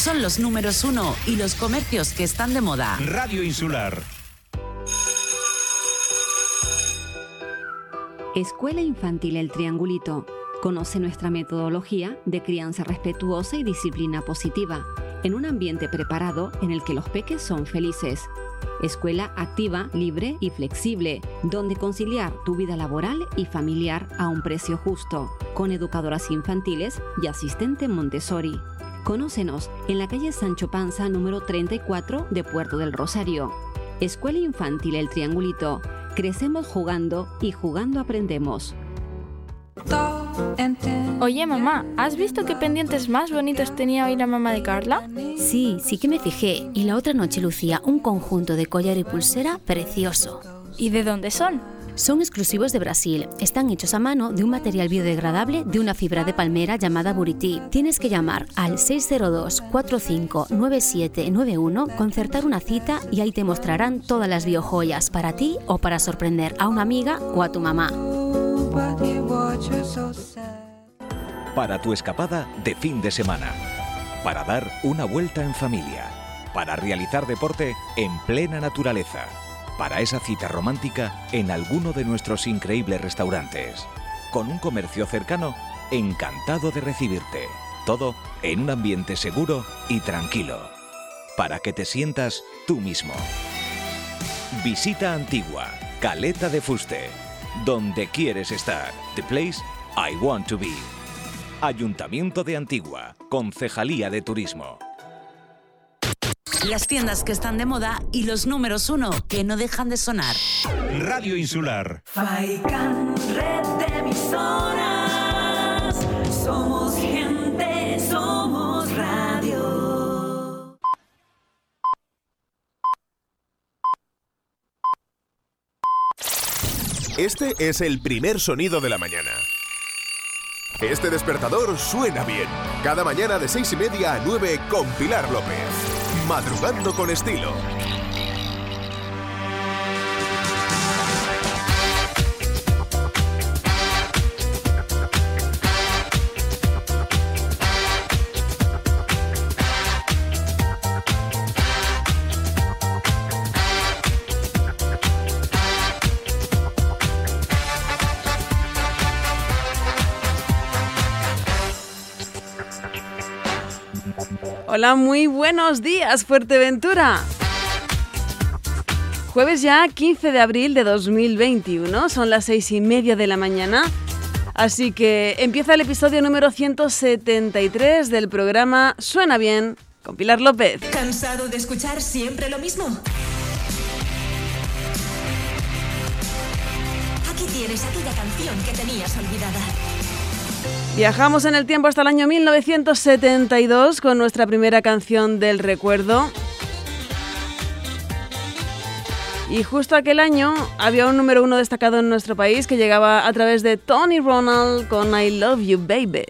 son los números uno y los comercios que están de moda. Radio Insular. Escuela Infantil El Triangulito. Conoce nuestra metodología de crianza respetuosa y disciplina positiva, en un ambiente preparado en el que los peques son felices. Escuela activa, libre y flexible, donde conciliar tu vida laboral y familiar a un precio justo, con educadoras infantiles y asistente Montessori. Conócenos en la calle Sancho Panza número 34 de Puerto del Rosario. Escuela Infantil El Triangulito. Crecemos jugando y jugando aprendemos. Oye mamá, ¿has visto qué pendientes más bonitos tenía hoy la mamá de Carla? Sí, sí que me fijé. Y la otra noche lucía un conjunto de collar y pulsera precioso. ¿Y de dónde son? Son exclusivos de Brasil. Están hechos a mano de un material biodegradable de una fibra de palmera llamada Buriti. Tienes que llamar al 602-459791, concertar una cita y ahí te mostrarán todas las biojoyas para ti o para sorprender a una amiga o a tu mamá. Para tu escapada de fin de semana. Para dar una vuelta en familia. Para realizar deporte en plena naturaleza. Para esa cita romántica en alguno de nuestros increíbles restaurantes. Con un comercio cercano, encantado de recibirte. Todo en un ambiente seguro y tranquilo. Para que te sientas tú mismo. Visita Antigua, Caleta de Fuste. Donde quieres estar. The place I want to be. Ayuntamiento de Antigua, Concejalía de Turismo. Las tiendas que están de moda y los números uno que no dejan de sonar. Radio Insular. Faikan, red de emisoras. Somos gente, somos radio. Este es el primer sonido de la mañana. Este despertador suena bien. Cada mañana de seis y media a 9 con Pilar López. Madrugando con estilo. Hola, muy buenos días, Fuerteventura. Jueves ya 15 de abril de 2021, son las seis y media de la mañana. Así que empieza el episodio número 173 del programa Suena Bien con Pilar López. ¿Cansado de escuchar siempre lo mismo? Aquí tienes aquella canción que tenías olvidada. Viajamos en el tiempo hasta el año 1972 con nuestra primera canción del recuerdo. Y justo aquel año había un número uno destacado en nuestro país que llegaba a través de Tony Ronald con I Love You Baby.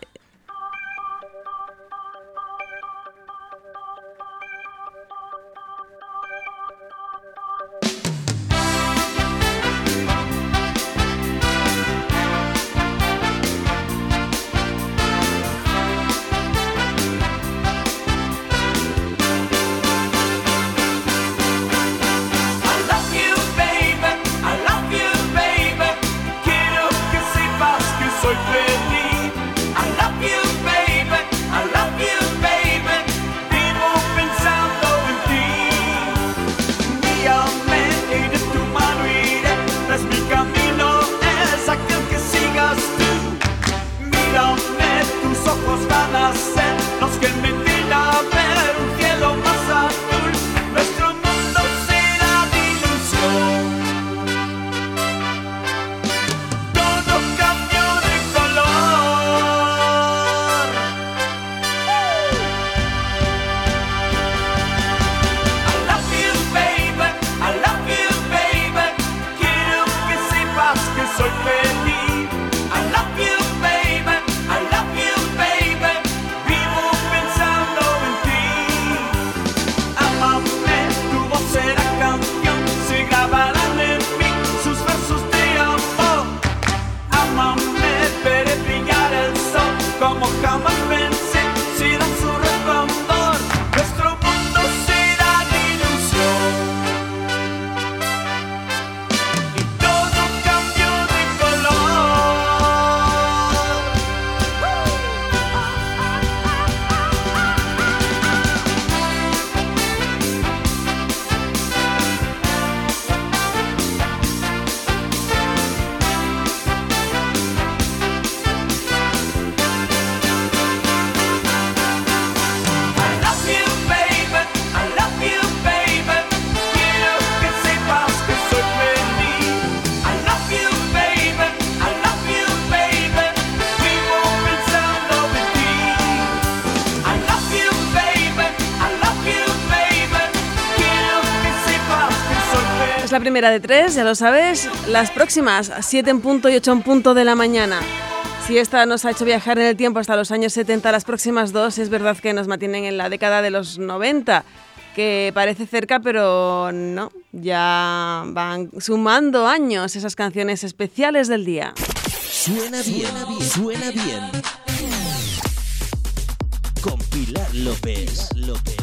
Primera de tres, ya lo sabes. Las próximas, 7 en punto y 8 en punto de la mañana. Si esta nos ha hecho viajar en el tiempo hasta los años 70, las próximas dos es verdad que nos mantienen en la década de los 90, que parece cerca, pero no, ya van sumando años esas canciones especiales del día. Suena bien, suena bien. Con Pilar López. López.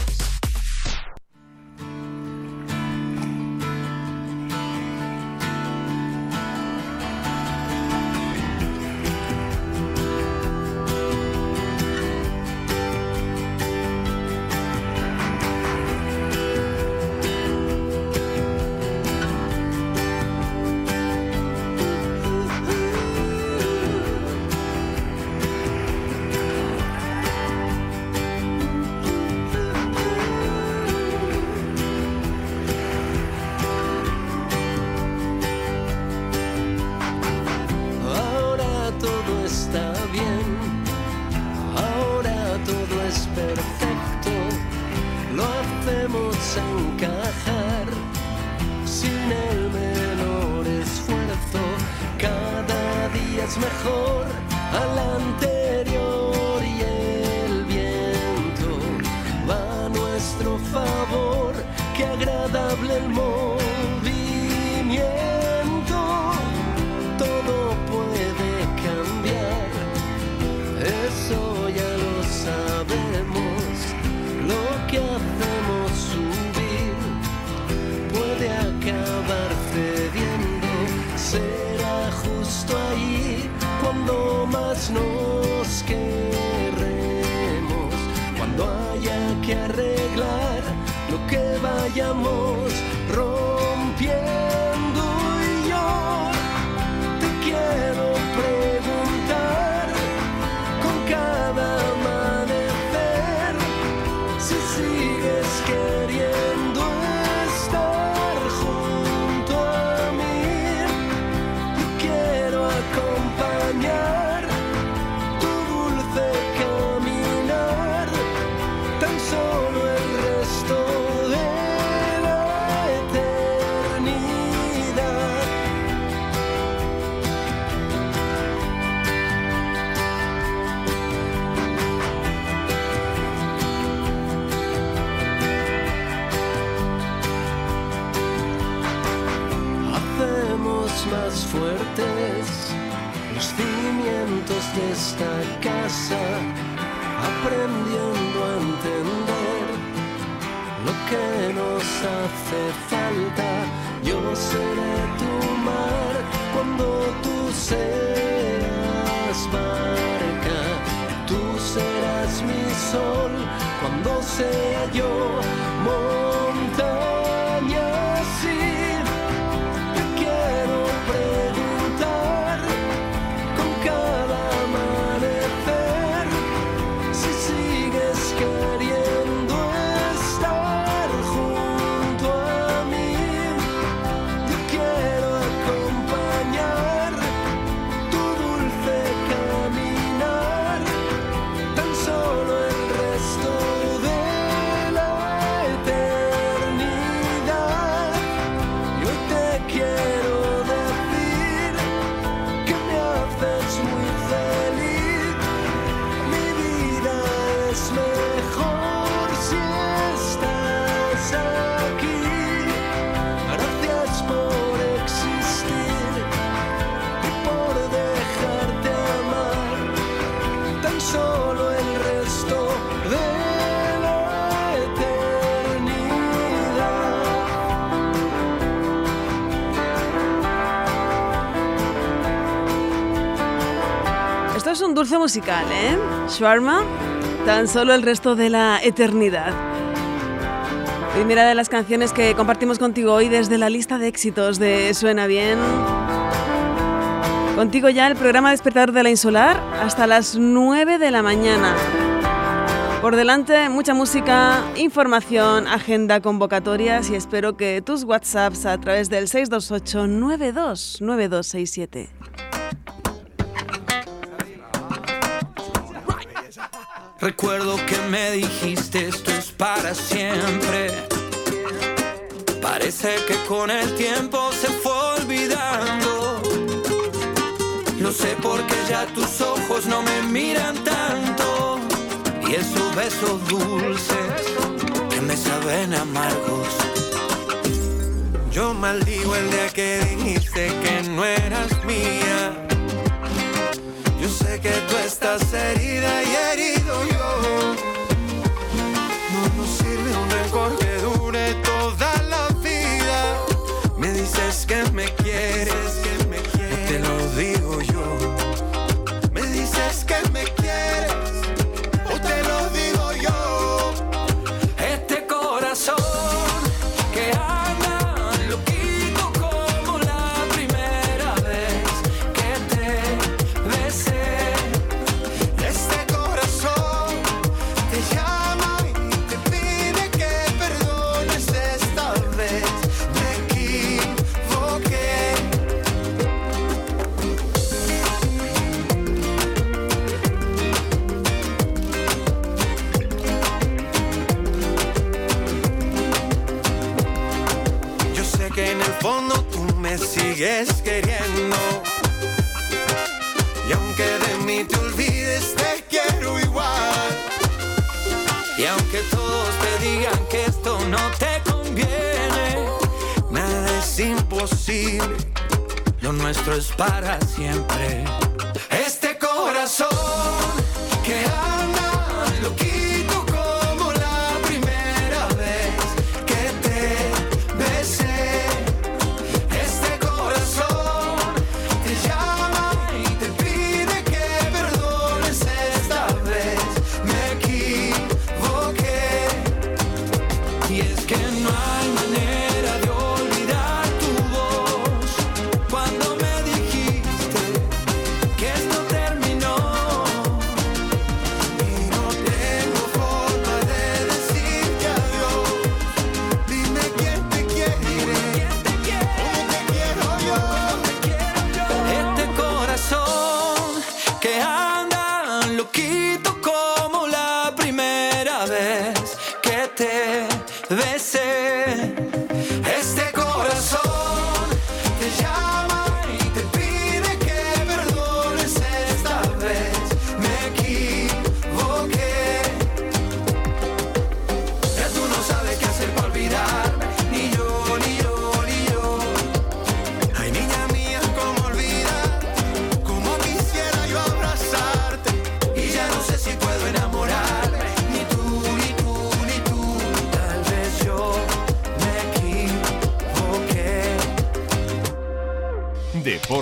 Musical, ¿eh? Shawarma, tan solo el resto de la eternidad. Primera de las canciones que compartimos contigo hoy desde la lista de éxitos de Suena Bien. Contigo ya el programa Despertar de la Insular hasta las 9 de la mañana. Por delante, mucha música, información, agenda, convocatorias y espero que tus WhatsApps a través del 628 92 Recuerdo que me dijiste esto es para siempre. Parece que con el tiempo se fue olvidando. Lo sé porque ya tus ojos no me miran tanto. Y esos besos dulces que me saben amargos. Yo maldigo el día que dijiste que no eras mía. Que tú estás herida y herido yo. Sigues queriendo. Y aunque de mí te olvides, te quiero igual. Y aunque todos te digan que esto no te conviene, nada es imposible. Lo nuestro es para siempre.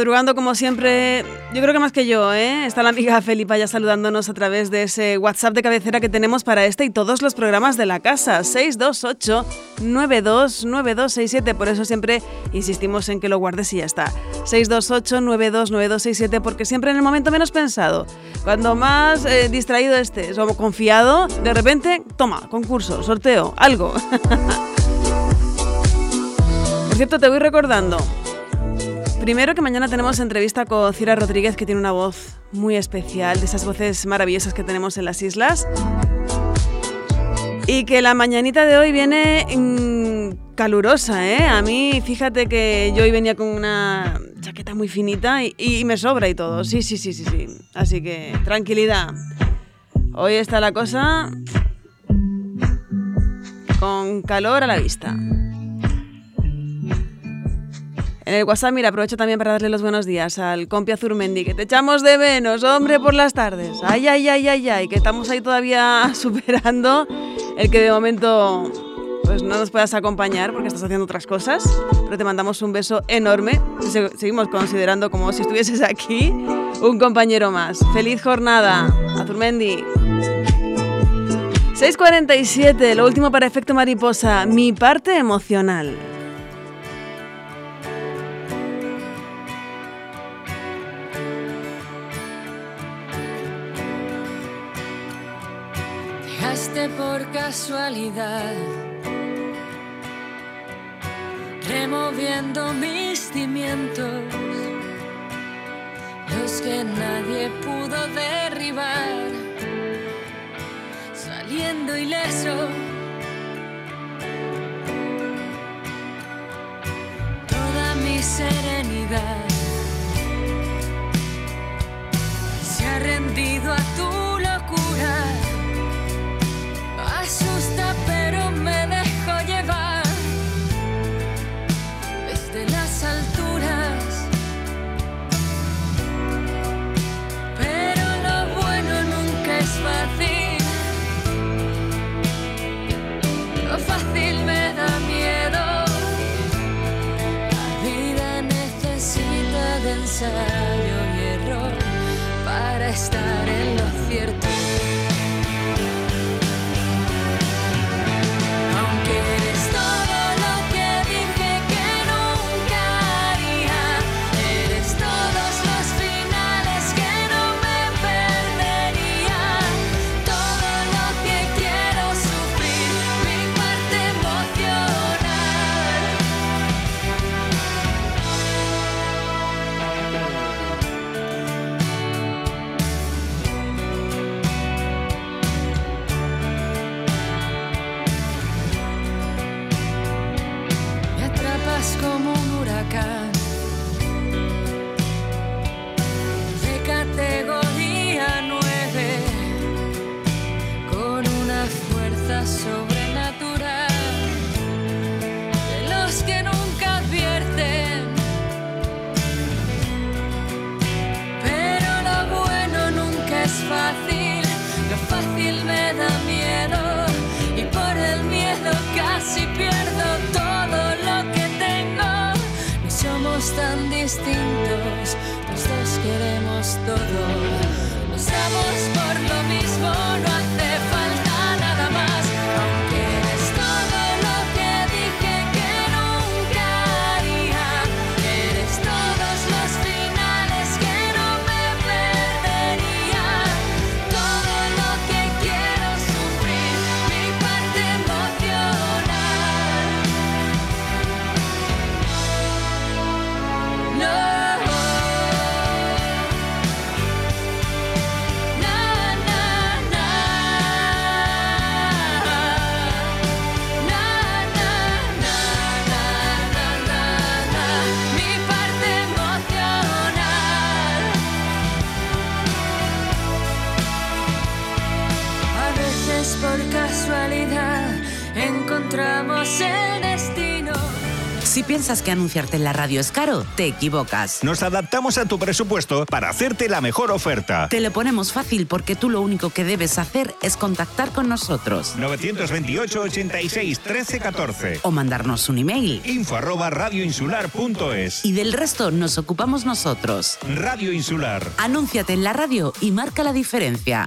Madrugando como siempre, yo creo que más que yo, ¿eh? Está la amiga Felipa ya saludándonos a través de ese WhatsApp de cabecera que tenemos para este y todos los programas de la casa, 628-929267, por eso siempre insistimos en que lo guardes y ya está. 628-929267, porque siempre en el momento menos pensado, cuando más eh, distraído estés o confiado, de repente, toma, concurso, sorteo, algo. Por cierto, te voy recordando, Primero que mañana tenemos entrevista con Cira Rodríguez, que tiene una voz muy especial, de esas voces maravillosas que tenemos en las islas. Y que la mañanita de hoy viene mm, calurosa, ¿eh? A mí, fíjate que yo hoy venía con una chaqueta muy finita y, y me sobra y todo. Sí, sí, sí, sí, sí. Así que tranquilidad. Hoy está la cosa con calor a la vista. En el WhatsApp, mira, aprovecho también para darle los buenos días al compi Azurmendi, que te echamos de menos, hombre, por las tardes. Ay, ay, ay, ay, ay, que estamos ahí todavía superando el que de momento pues no nos puedas acompañar porque estás haciendo otras cosas, pero te mandamos un beso enorme. Se- Seguimos considerando como si estuvieses aquí un compañero más. Feliz jornada, Azurmendi. 6.47, lo último para efecto mariposa, mi parte emocional. Por casualidad, removiendo mis cimientos, los que nadie pudo derribar, saliendo ileso. Toda mi serenidad se ha rendido a tu Asusta pero me dejo llevar desde las alturas. Pero lo bueno nunca es fácil. Lo fácil me da miedo. La vida necesita de ensayo y error para estar en lo cierto. Si piensas que anunciarte en la radio es caro, te equivocas. Nos adaptamos a tu presupuesto para hacerte la mejor oferta. Te lo ponemos fácil porque tú lo único que debes hacer es contactar con nosotros. 928 86 13 14 O mandarnos un email. Info arroba radioinsular.es Y del resto nos ocupamos nosotros. Radio Insular. Anúnciate en la radio y marca la diferencia.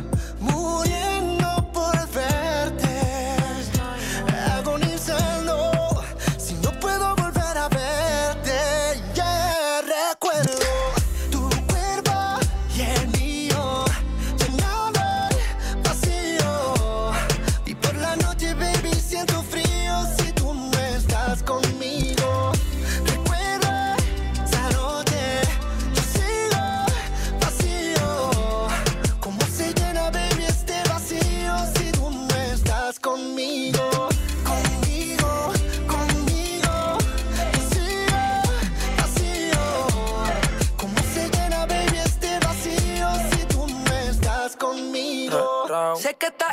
ta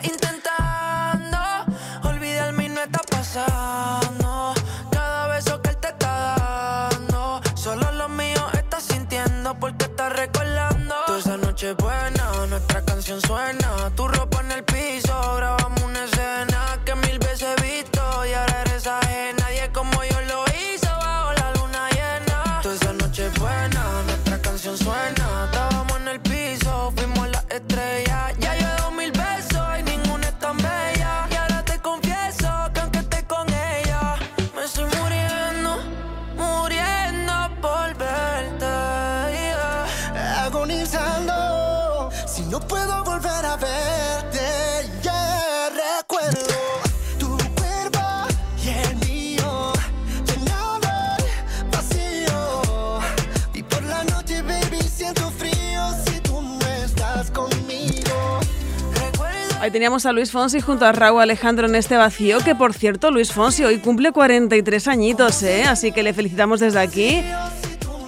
Ahí teníamos a Luis Fonsi junto a Raúl Alejandro en este vacío, que por cierto, Luis Fonsi hoy cumple 43 añitos, ¿eh? Así que le felicitamos desde aquí.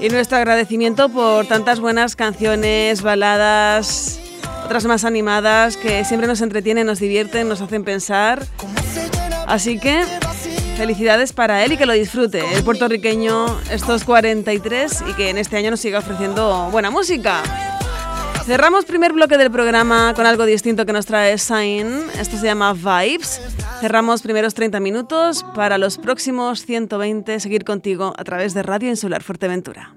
Y nuestro agradecimiento por tantas buenas canciones, baladas, otras más animadas, que siempre nos entretienen, nos divierten, nos hacen pensar. Así que felicidades para él y que lo disfrute, el puertorriqueño, estos 43 y que en este año nos siga ofreciendo buena música. Cerramos primer bloque del programa con algo distinto que nos trae Sign. Esto se llama Vibes. Cerramos primeros 30 minutos para los próximos 120 seguir contigo a través de Radio Insular Fuerteventura.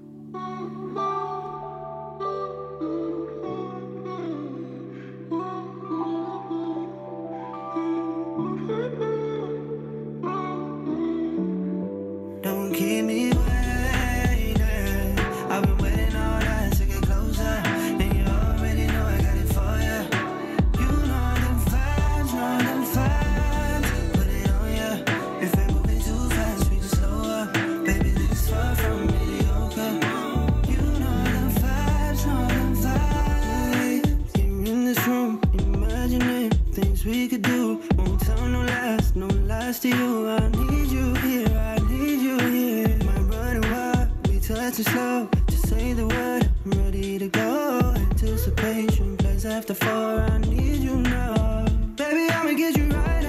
Things we could do. Won't tell no lies, no lies to you. I need you here, I need you here. My running wild, we touch it slow. Just say the word, I'm ready to go. Anticipation plays after four. I need you now, baby. I'ma get you right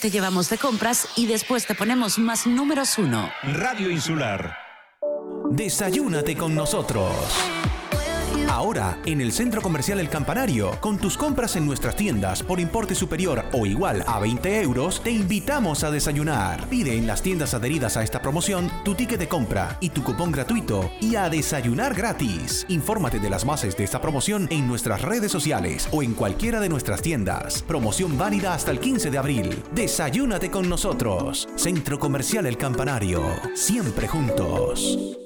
Te llevamos de compras y después te ponemos más números uno. Radio Insular. Desayúnate con nosotros. Ahora, en el Centro Comercial El Campanario, con tus compras en nuestras tiendas por importe superior o igual a 20 euros, te invitamos a desayunar. Pide en las tiendas adheridas a esta promoción tu ticket de compra y tu cupón gratuito y a desayunar gratis. Infórmate de las bases de esta promoción en nuestras redes sociales o en cualquiera de nuestras tiendas. Promoción válida hasta el 15 de abril. Desayúnate con nosotros. Centro Comercial El Campanario. Siempre juntos.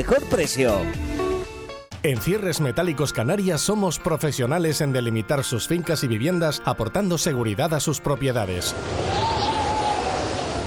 precio. En Cierres Metálicos Canarias somos profesionales en delimitar sus fincas y viviendas aportando seguridad a sus propiedades.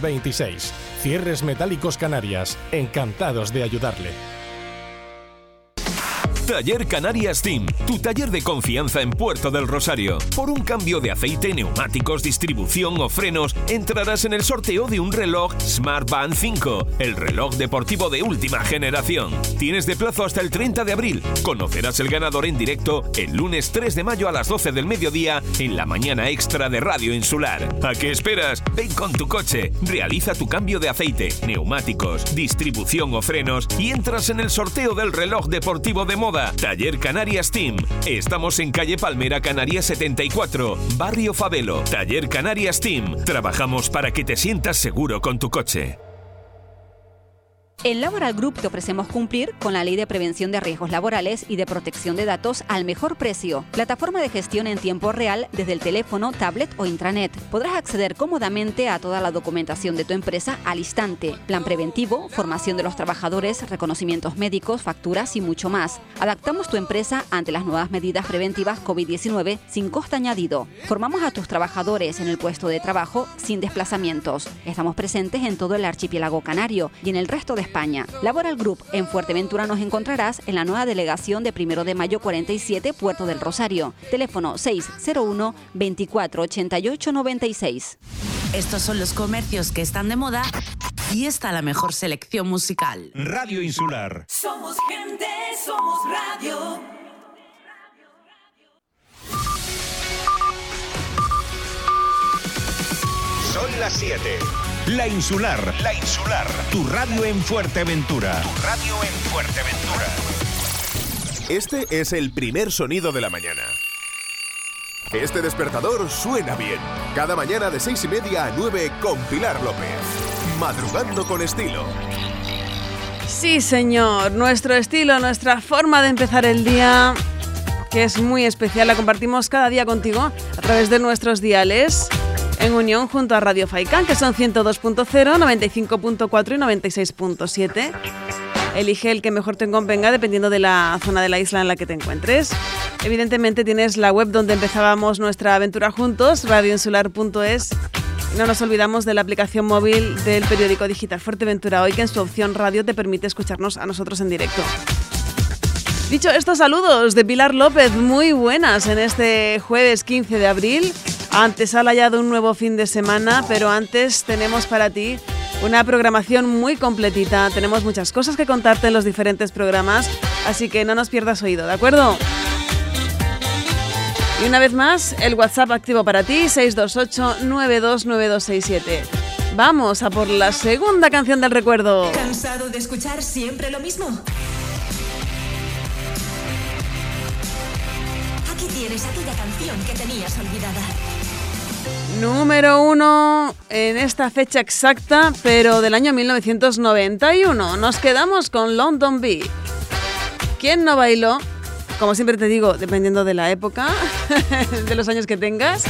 26. Cierres Metálicos Canarias. Encantados de ayudarle. Taller Canarias Team, tu taller de confianza en Puerto del Rosario. Por un cambio de aceite, neumáticos, distribución o frenos, entrarás en el sorteo de un reloj Smart Band 5, el reloj deportivo de última generación. Tienes de plazo hasta el 30 de abril. Conocerás el ganador en directo el lunes 3 de mayo a las 12 del mediodía en la mañana extra de Radio Insular. ¿A qué esperas? Ven con tu coche, realiza tu cambio de aceite, neumáticos, distribución o frenos y entras en el sorteo del reloj deportivo de moda. Taller Canarias Team. Estamos en calle Palmera Canarias 74, Barrio Fabelo. Taller Canarias Team. Trabajamos para que te sientas seguro con tu coche. En Laboral Group te ofrecemos cumplir con la Ley de Prevención de Riesgos Laborales y de Protección de Datos al mejor precio. Plataforma de gestión en tiempo real desde el teléfono, tablet o intranet. Podrás acceder cómodamente a toda la documentación de tu empresa al instante. Plan preventivo, formación de los trabajadores, reconocimientos médicos, facturas y mucho más. Adaptamos tu empresa ante las nuevas medidas preventivas COVID-19 sin coste añadido. Formamos a tus trabajadores en el puesto de trabajo sin desplazamientos. Estamos presentes en todo el archipiélago canario y en el resto de España. Laboral Group en Fuerteventura nos encontrarás en la nueva delegación de Primero de Mayo 47, Puerto del Rosario. Teléfono 601 24 88 96. Estos son los comercios que están de moda y está la mejor selección musical. Radio Insular. Somos gente, somos radio. Son las 7. La Insular. La Insular. Tu radio en Fuerteventura. Tu radio en Fuerteventura. Este es el primer sonido de la mañana. Este despertador suena bien. Cada mañana de seis y media a 9 con Pilar López. Madrugando con estilo. Sí, señor. Nuestro estilo, nuestra forma de empezar el día, que es muy especial, la compartimos cada día contigo a través de nuestros diales. En unión junto a Radio Faikán, que son 102.0, 95.4 y 96.7. Elige el que mejor te convenga dependiendo de la zona de la isla en la que te encuentres. Evidentemente tienes la web donde empezábamos nuestra aventura juntos, radioinsular.es. No nos olvidamos de la aplicación móvil del periódico digital Fuerteventura Hoy, que en su opción radio te permite escucharnos a nosotros en directo. Dicho estos saludos de Pilar López, muy buenas en este jueves 15 de abril. Antes ha de un nuevo fin de semana, pero antes tenemos para ti una programación muy completita. Tenemos muchas cosas que contarte en los diferentes programas, así que no nos pierdas oído, ¿de acuerdo? Y una vez más, el WhatsApp activo para ti, 628-929267. Vamos a por la segunda canción del recuerdo. ¿Cansado de escuchar siempre lo mismo? Número uno en esta fecha exacta, pero del año 1991. Nos quedamos con London Beat. ¿Quién no bailó? Como siempre te digo, dependiendo de la época, de los años que tengas.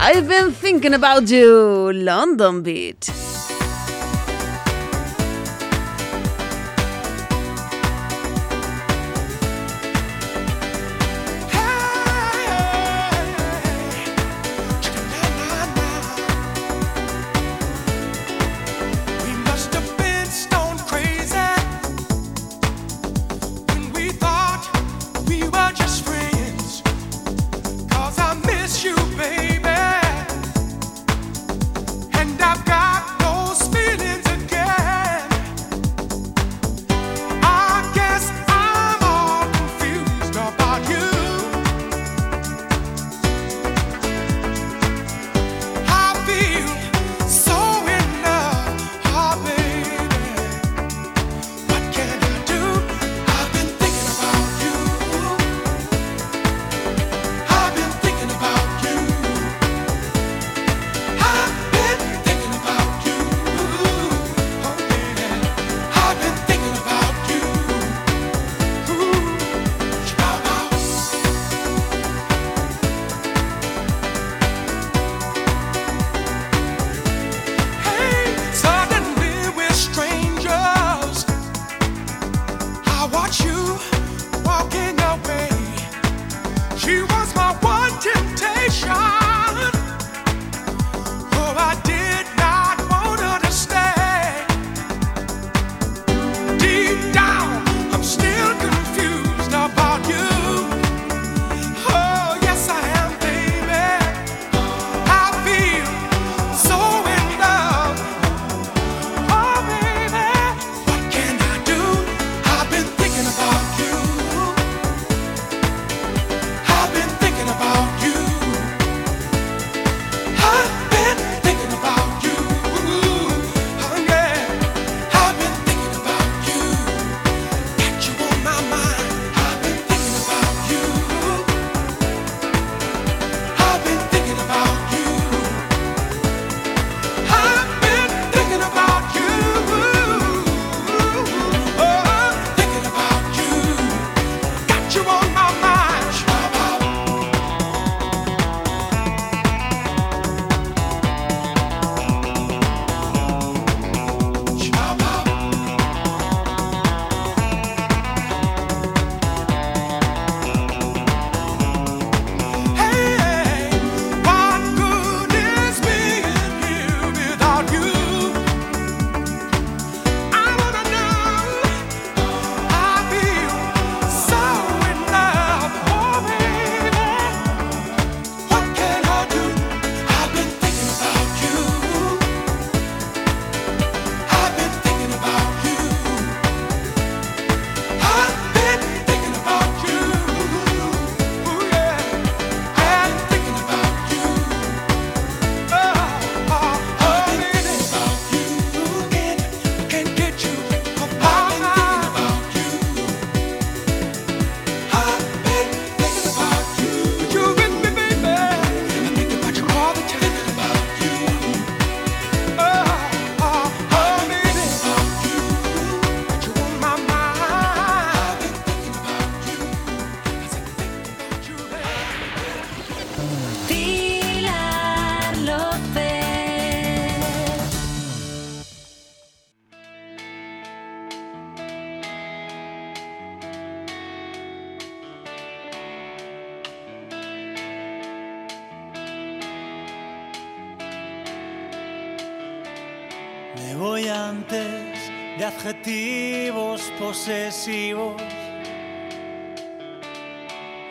I've been thinking about you, London Beat.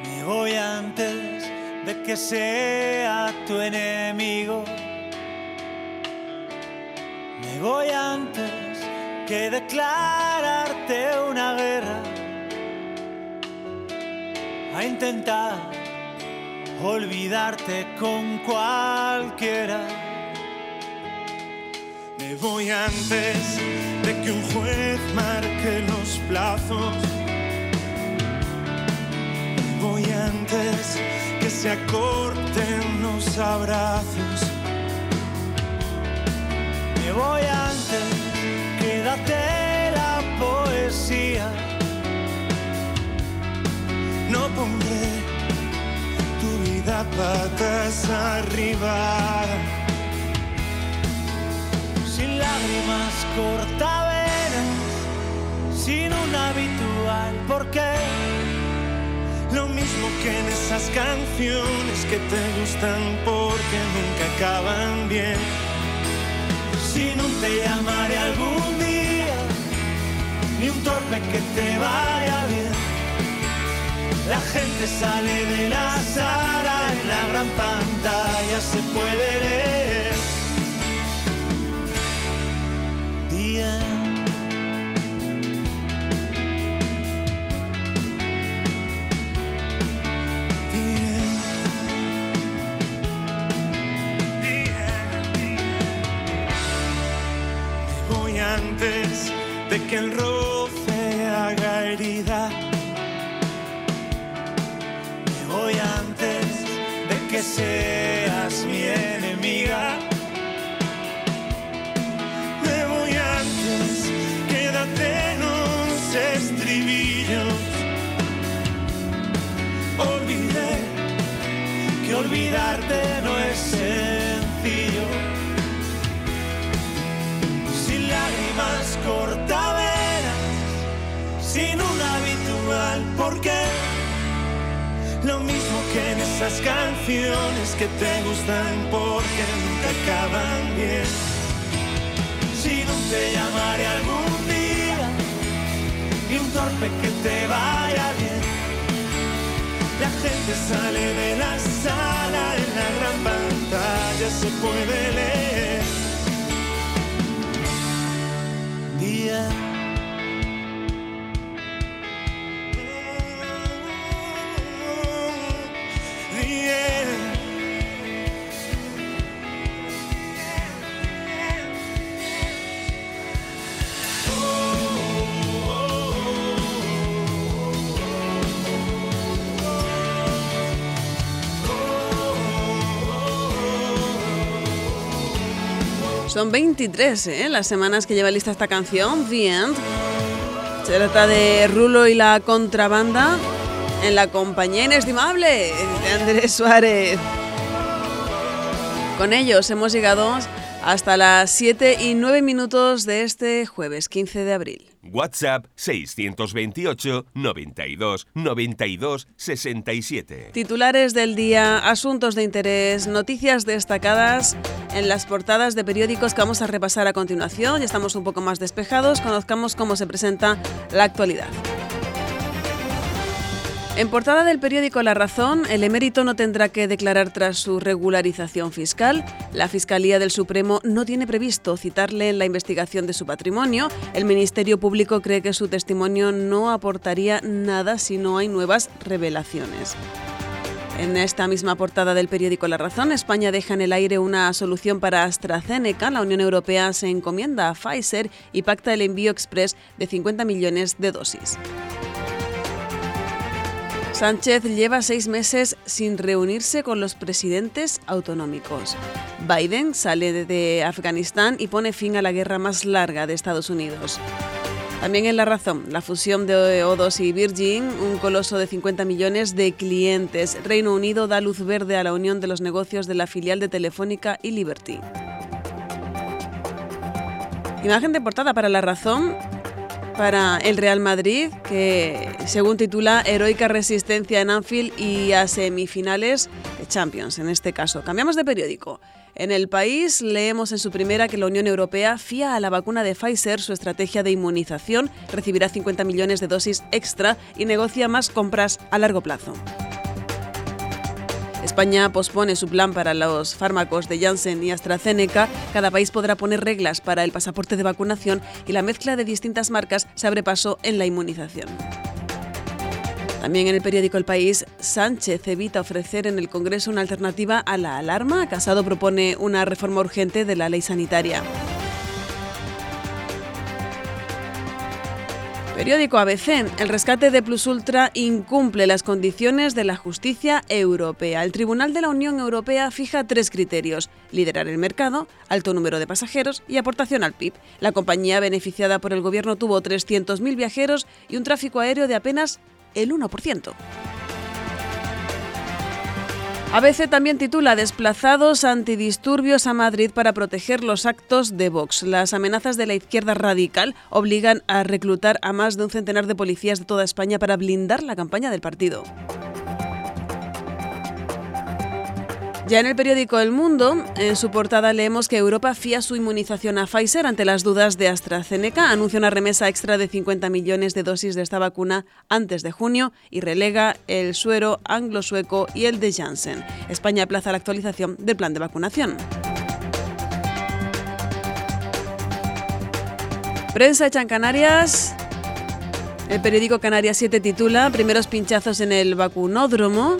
Me voy antes de que sea tu enemigo. Me voy antes que declararte una guerra. A intentar olvidarte con cualquiera. Me voy antes de que un juez marque los plazos. Voy antes que se acorten los abrazos. Me voy antes, quédate la poesía. No pondré tu vida patas arriba. Sin lágrimas cortavenas, sin un habitual porqué. Lo mismo que en esas canciones que te gustan porque nunca acaban bien. Si no te llamaré algún día, ni un torpe que te vaya bien. La gente sale de la sala, en la gran pantalla se puede leer. Esas canciones que te gustan porque nunca acaban bien. Si no te llamaré algún día, ni un torpe que te vaya bien. La gente sale de la sala, en la gran pantalla se puede leer. Día. Son 23 ¿eh? las semanas que lleva lista esta canción, The End. Se trata de Rulo y la contrabanda en la compañía inestimable de Andrés Suárez. Con ellos hemos llegado hasta las 7 y 9 minutos de este jueves 15 de abril. WhatsApp 628 92 92 67. Titulares del día, asuntos de interés, noticias destacadas en las portadas de periódicos que vamos a repasar a continuación. Ya estamos un poco más despejados, conozcamos cómo se presenta la actualidad. En portada del periódico La Razón, el emérito no tendrá que declarar tras su regularización fiscal. La Fiscalía del Supremo no tiene previsto citarle en la investigación de su patrimonio. El Ministerio Público cree que su testimonio no aportaría nada si no hay nuevas revelaciones. En esta misma portada del periódico La Razón, España deja en el aire una solución para AstraZeneca. La Unión Europea se encomienda a Pfizer y pacta el envío express de 50 millones de dosis. Sánchez lleva seis meses sin reunirse con los presidentes autonómicos. Biden sale de- Afganistán y pone fin a la guerra más larga de Estados Unidos. También en La Razón, la fusión de O2 y Virgin, un coloso de 50 millones de clientes. Reino Unido da luz verde a la unión de los negocios de la filial de Telefónica y Liberty. Imagen de portada para La Razón, para el Real Madrid, que según titula Heroica resistencia en Anfield y a semifinales de Champions, en este caso. Cambiamos de periódico. En el país leemos en su primera que la Unión Europea fía a la vacuna de Pfizer su estrategia de inmunización, recibirá 50 millones de dosis extra y negocia más compras a largo plazo. España pospone su plan para los fármacos de Janssen y AstraZeneca. Cada país podrá poner reglas para el pasaporte de vacunación y la mezcla de distintas marcas se abre paso en la inmunización. También en el periódico El País, Sánchez evita ofrecer en el Congreso una alternativa a la alarma. Casado propone una reforma urgente de la ley sanitaria. Periódico ABC. El rescate de Plus Ultra incumple las condiciones de la justicia europea. El Tribunal de la Unión Europea fija tres criterios: liderar el mercado, alto número de pasajeros y aportación al PIB. La compañía beneficiada por el gobierno tuvo 300.000 viajeros y un tráfico aéreo de apenas el 1%. ABC también titula Desplazados antidisturbios a Madrid para proteger los actos de Vox. Las amenazas de la izquierda radical obligan a reclutar a más de un centenar de policías de toda España para blindar la campaña del partido. Ya en el periódico El Mundo, en su portada leemos que Europa fía su inmunización a Pfizer ante las dudas de AstraZeneca, anuncia una remesa extra de 50 millones de dosis de esta vacuna antes de junio y relega el suero anglo-sueco y el de Janssen. España aplaza la actualización del plan de vacunación. Prensa hecha en Canarias. El periódico Canarias 7 titula Primeros pinchazos en el vacunódromo.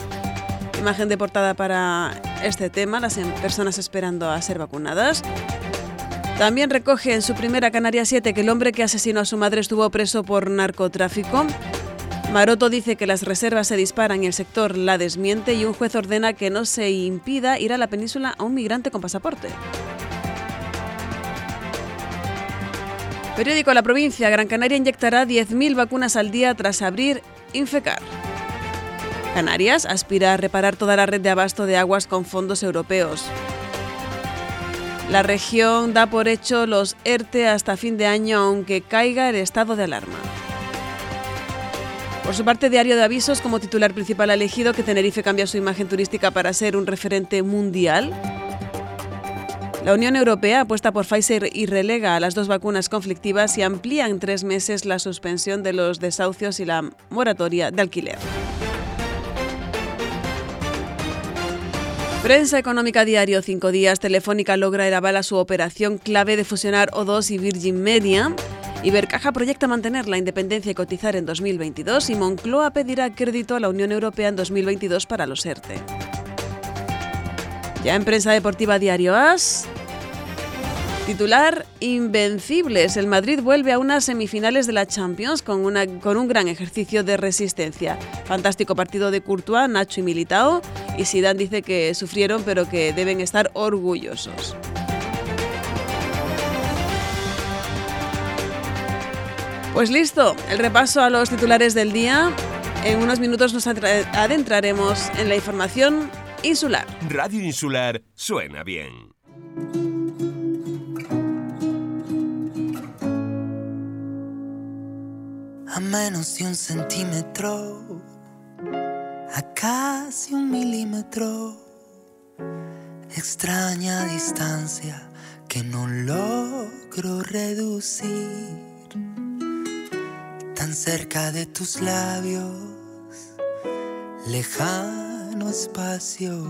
Imagen de portada para este tema, las em- personas esperando a ser vacunadas. También recoge en su primera Canarias 7 que el hombre que asesinó a su madre estuvo preso por narcotráfico. Maroto dice que las reservas se disparan y el sector la desmiente y un juez ordena que no se impida ir a la península a un migrante con pasaporte. Periódico La Provincia. Gran Canaria inyectará 10.000 vacunas al día tras abrir Infecar. Canarias aspira a reparar toda la red de abasto de aguas con fondos europeos. La región da por hecho los ERTE hasta fin de año aunque caiga el estado de alarma. Por su parte, Diario de Avisos, como titular principal ha elegido que Tenerife cambia su imagen turística para ser un referente mundial. La Unión Europea apuesta por Pfizer y relega a las dos vacunas conflictivas y amplía en tres meses la suspensión de los desahucios y la moratoria de alquiler. Prensa Económica Diario, cinco días. Telefónica logra el aval a su operación clave de fusionar O2 y Virgin Media. Ibercaja proyecta mantener la independencia y cotizar en 2022 y Moncloa pedirá crédito a la Unión Europea en 2022 para los ERTE. Ya en Prensa Deportiva Diario As, Titular Invencibles. El Madrid vuelve a unas semifinales de la Champions con, una, con un gran ejercicio de resistencia. Fantástico partido de Courtois, Nacho y Militao. Y Zidane dice que sufrieron pero que deben estar orgullosos. Pues listo, el repaso a los titulares del día. En unos minutos nos adentraremos en la información insular. Radio Insular suena bien. A menos de un centímetro, a casi un milímetro, extraña distancia que no logro reducir, tan cerca de tus labios, lejano espacio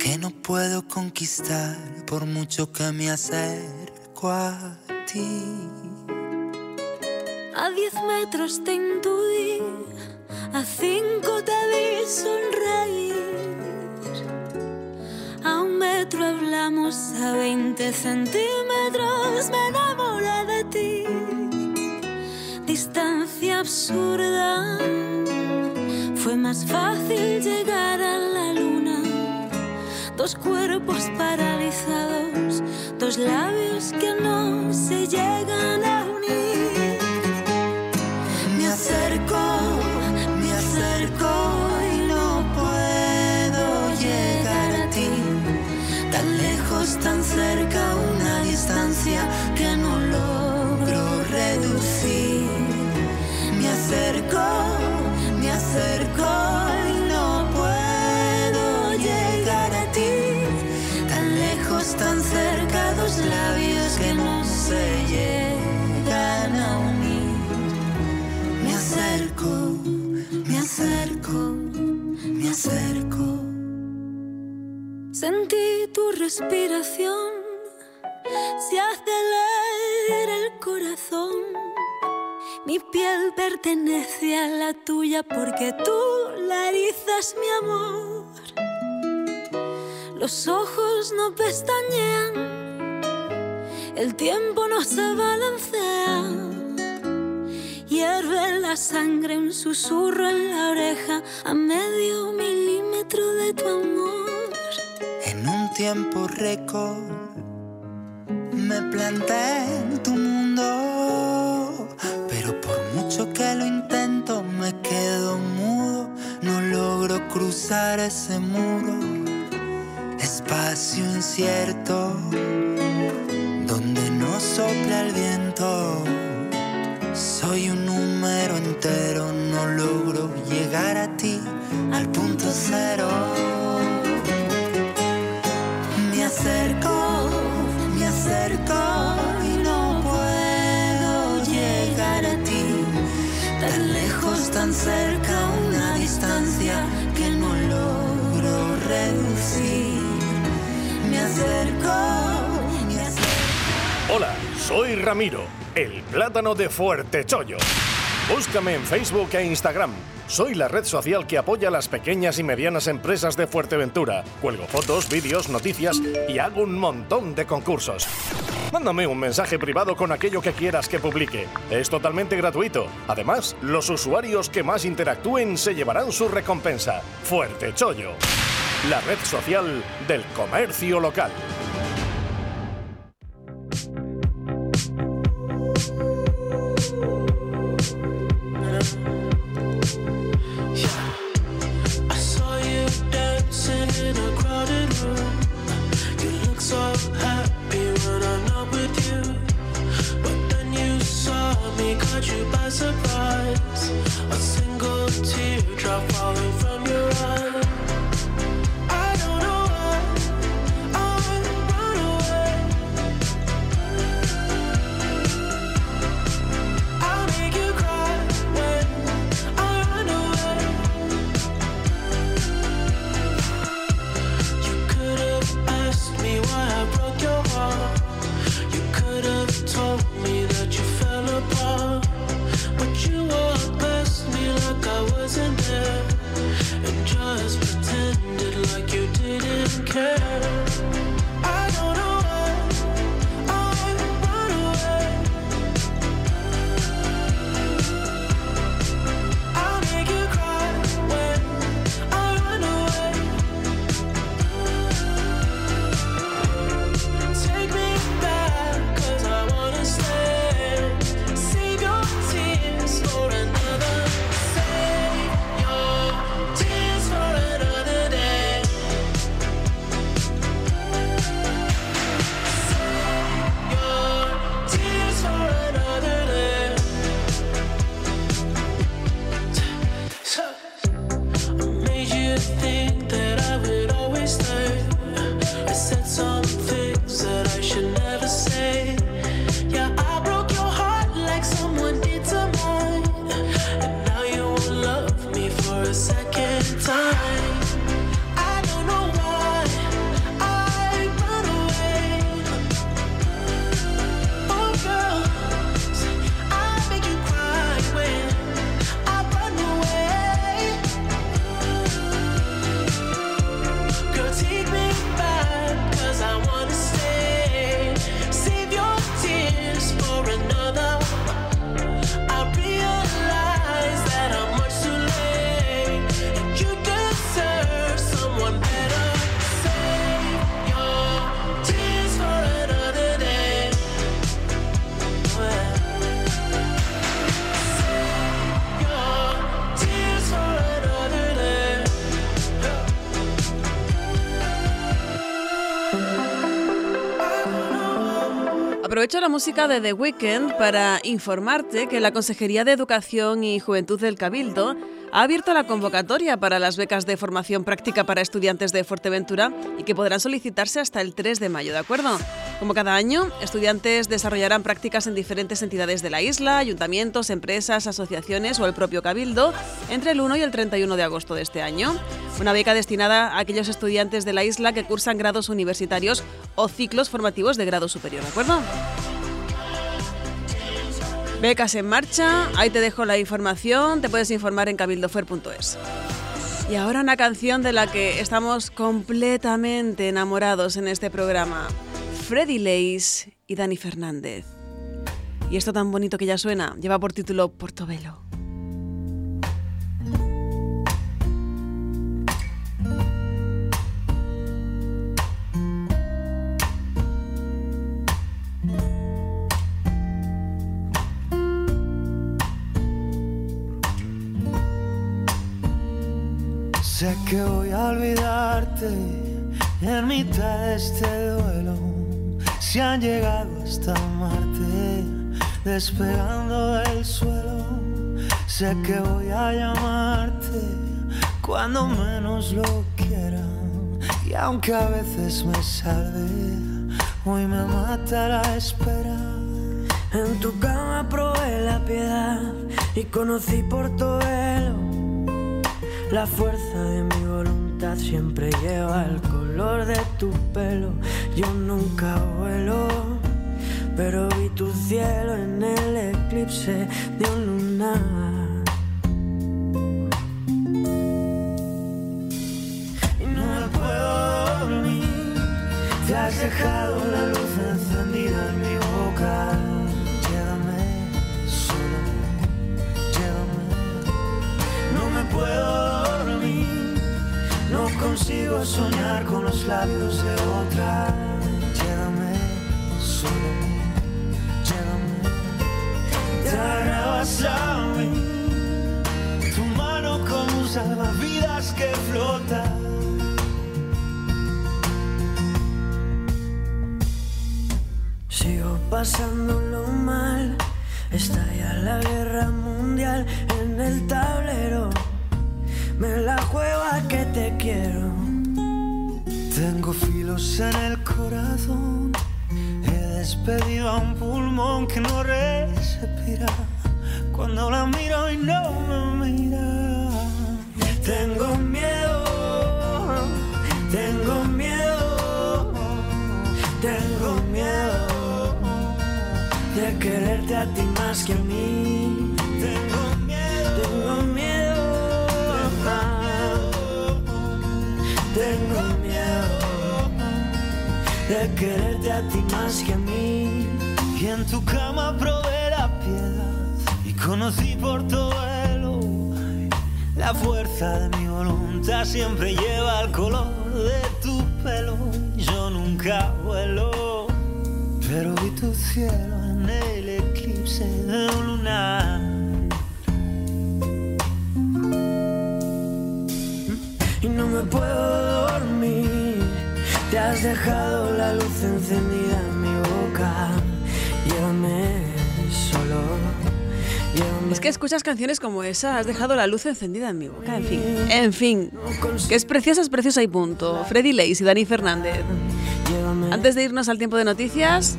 que no puedo conquistar por mucho que me acerco a ti. A diez metros te intuí, a cinco te vi sonreír. A un metro hablamos, a veinte centímetros me enamoré de ti. Distancia absurda, fue más fácil llegar a la luna. Dos cuerpos paralizados, dos labios que no se llegan a unir. Acerco, tu respiración se acelera el corazón. Mi piel pertenece a la tuya porque tú la erizas, mi amor. Los ojos no pestañean, el tiempo no se balancea. Hierve la sangre, un susurro en la oreja a medio milímetro de tu amor. En un tiempo récord me planté en tu mundo, pero por mucho que lo intento me quedo mudo, no logro cruzar ese muro, espacio incierto, donde no sopla el viento. Soy un número entero, no logro llegar a ti al punto cero. Tan cerca, una distancia que no logro reducir. Me acerco, me acerco. Hola, soy Ramiro, el plátano de Fuerte Chollo. Búscame en Facebook e Instagram. Soy la red social que apoya a las pequeñas y medianas empresas de Fuerteventura. Cuelgo fotos, vídeos, noticias y hago un montón de concursos. Mándame un mensaje privado con aquello que quieras que publique. Es totalmente gratuito. Además, los usuarios que más interactúen se llevarán su recompensa. Fuerte Chollo, la red social del comercio local. La música de The Weeknd para informarte que la Consejería de Educación y Juventud del Cabildo ha abierto la convocatoria para las becas de formación práctica para estudiantes de Fuerteventura y que podrán solicitarse hasta el 3 de mayo, ¿de acuerdo? Como cada año, estudiantes desarrollarán prácticas en diferentes entidades de la isla, ayuntamientos, empresas, asociaciones o el propio cabildo entre el 1 y el 31 de agosto de este año. Una beca destinada a aquellos estudiantes de la isla que cursan grados universitarios o ciclos formativos de grado superior, ¿de acuerdo? Becas en marcha, ahí te dejo la información, te puedes informar en cabildofer.es. Y ahora una canción de la que estamos completamente enamorados en este programa. Freddy Leis y Dani Fernández. Y esto tan bonito que ya suena, lleva por título Portobelo. Que voy a olvidarte en mitad de este duelo. Si han llegado hasta Marte, despegando del suelo. Sé que voy a llamarte cuando menos lo quiera. Y aunque a veces me salve, hoy me mata la espera. En tu cama probé la piedad y conocí Portobelo. La fuerza de mi voluntad siempre lleva el color de tu pelo. Yo nunca vuelo, pero vi tu cielo en el eclipse de un lunar. Y no me puedo dormir. Te has dejado consigo soñar con los labios de otra. Llévame solo, llévame. Te agarrabas a mí. Tu mano como un salvavidas que flota. Sigo pasándolo mal. Estalla la guerra mundial en el tablero. Me la juego a que te quiero. Tengo filos en el corazón. He despedido a un pulmón que no respira. Cuando la miro y no me mira. Tengo miedo, tengo miedo, Tengo miedo de quererte a ti más que a mí. De quererte a ti más que a mí. Y en tu cama probé la piedad y conocí Portobelo. La fuerza de mi voluntad siempre lleva el color de tu pelo. Yo nunca vuelo, pero vi tu cielo en el eclipse de un lunar. y no me puedo has dejado la luz encendida en mi boca. Llévame solo. Llévame. Es que escuchas canciones como esa, has dejado la luz encendida en mi boca. En fin, en fin. Que es preciosa, es preciosa y punto. Freddy Leis y Dani Fernández. Antes de irnos al tiempo de noticias,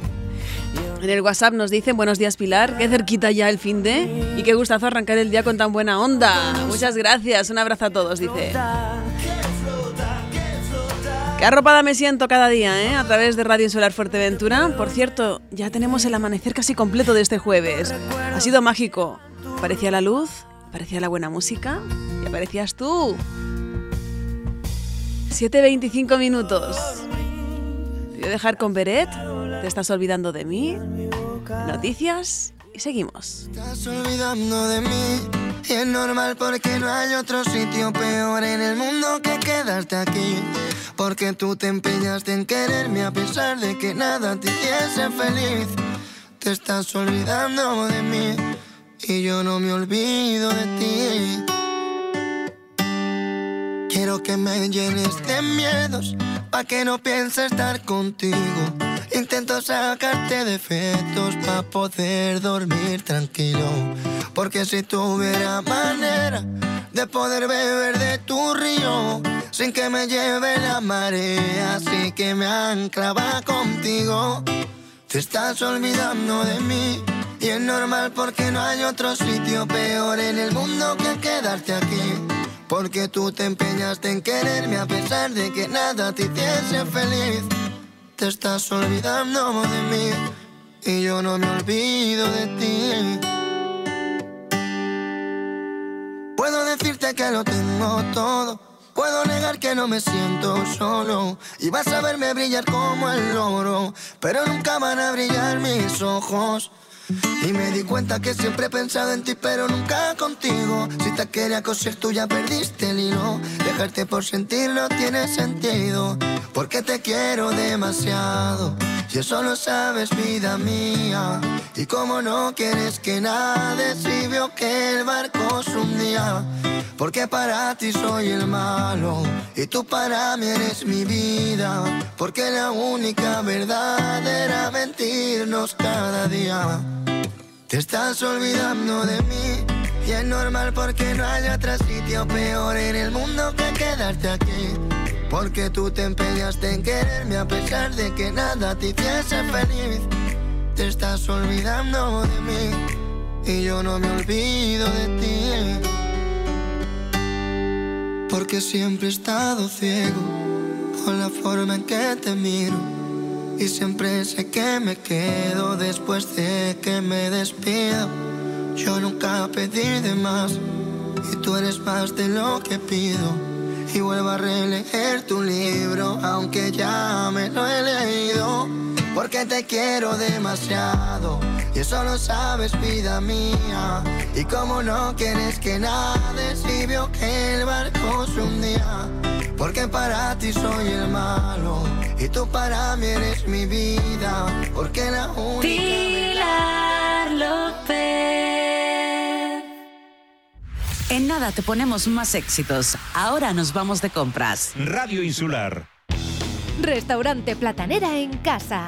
en el WhatsApp nos dicen buenos días Pilar, qué cerquita ya el fin de y qué gustazo arrancar el día con tan buena onda. Muchas gracias, un abrazo a todos, dice. Qué arropada me siento cada día, ¿eh? A través de Radio Insular Fuerteventura. Por cierto, ya tenemos el amanecer casi completo de este jueves. Ha sido mágico. Parecía la luz, parecía la buena música y aparecías tú. 7.25 minutos. Te voy a dejar con Beret. Te estás olvidando de mí. Noticias y seguimos. Estás olvidando de mí y es normal porque no hay otro sitio peor en el mundo que quedarte aquí. Porque tú te empeñaste en quererme a pesar de que nada te hiciese feliz. Te estás olvidando de mí y yo no me olvido de ti. Quiero que me llenes de miedos pa' que no piense estar contigo. Intento sacarte defectos pa' poder dormir tranquilo. Porque si tuviera manera de poder beber de tu río sin que me lleve la marea, así que me anclaba contigo. Te estás olvidando de mí y es normal porque no hay otro sitio peor en el mundo que quedarte aquí. Porque tú te empeñaste en quererme a pesar de que nada te hiciese feliz. Te estás olvidando de mí y yo no me olvido de ti. Puedo decirte que lo tengo todo. Puedo negar que no me siento solo y vas a verme brillar como el oro, pero nunca van a brillar mis ojos. Y me di cuenta que siempre he pensado en ti, pero nunca contigo. Si te quería coser, tú ya perdiste el hilo. Dejarte por sentir no tiene sentido, porque te quiero demasiado. Y eso lo sabes, vida mía. Y como no quieres que nada si veo que el barco se hundía. Porque para ti soy el malo y tú para mí eres mi vida. Porque la única verdad era mentirnos cada día. Te estás olvidando de mí y es normal porque no hay otro sitio peor en el mundo que quedarte aquí. Porque tú te empeñaste en quererme a pesar de que nada te hiciese feliz. Te estás olvidando de mí y yo no me olvido de ti. Porque siempre he estado ciego con la forma en que te miro. Y siempre sé que me quedo después de que me despido. Yo nunca pedí de más y tú eres más de lo que pido. Y vuelvo a releer tu libro, aunque ya me lo he leído. Porque te quiero demasiado y eso lo sabes, vida mía. Y como no quieres que nade, si vio que el barco se hundía. Porque para ti soy el malo y tú para mí eres mi vida. Porque la única. Pilar López. En nada te ponemos más éxitos. Ahora nos vamos de compras. Radio Insular. Restaurante Platanera en casa.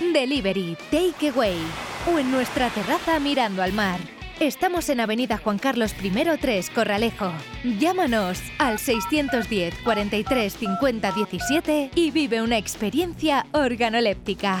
Delivery, Takeaway o en nuestra terraza mirando al mar. Estamos en Avenida Juan Carlos I 3, Corralejo. Llámanos al 610 43 50 17 y vive una experiencia organoléptica.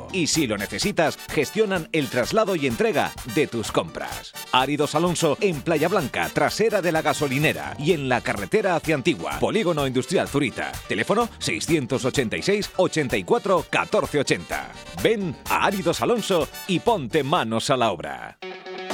Y si lo necesitas, gestionan el traslado y entrega de tus compras. Áridos Alonso en Playa Blanca, trasera de la gasolinera y en la carretera hacia Antigua, Polígono Industrial Zurita. Teléfono 686 84 1480. Ven a Áridos Alonso y ponte manos a la obra.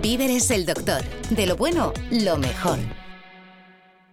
Víveres el Doctor. De lo bueno, lo mejor.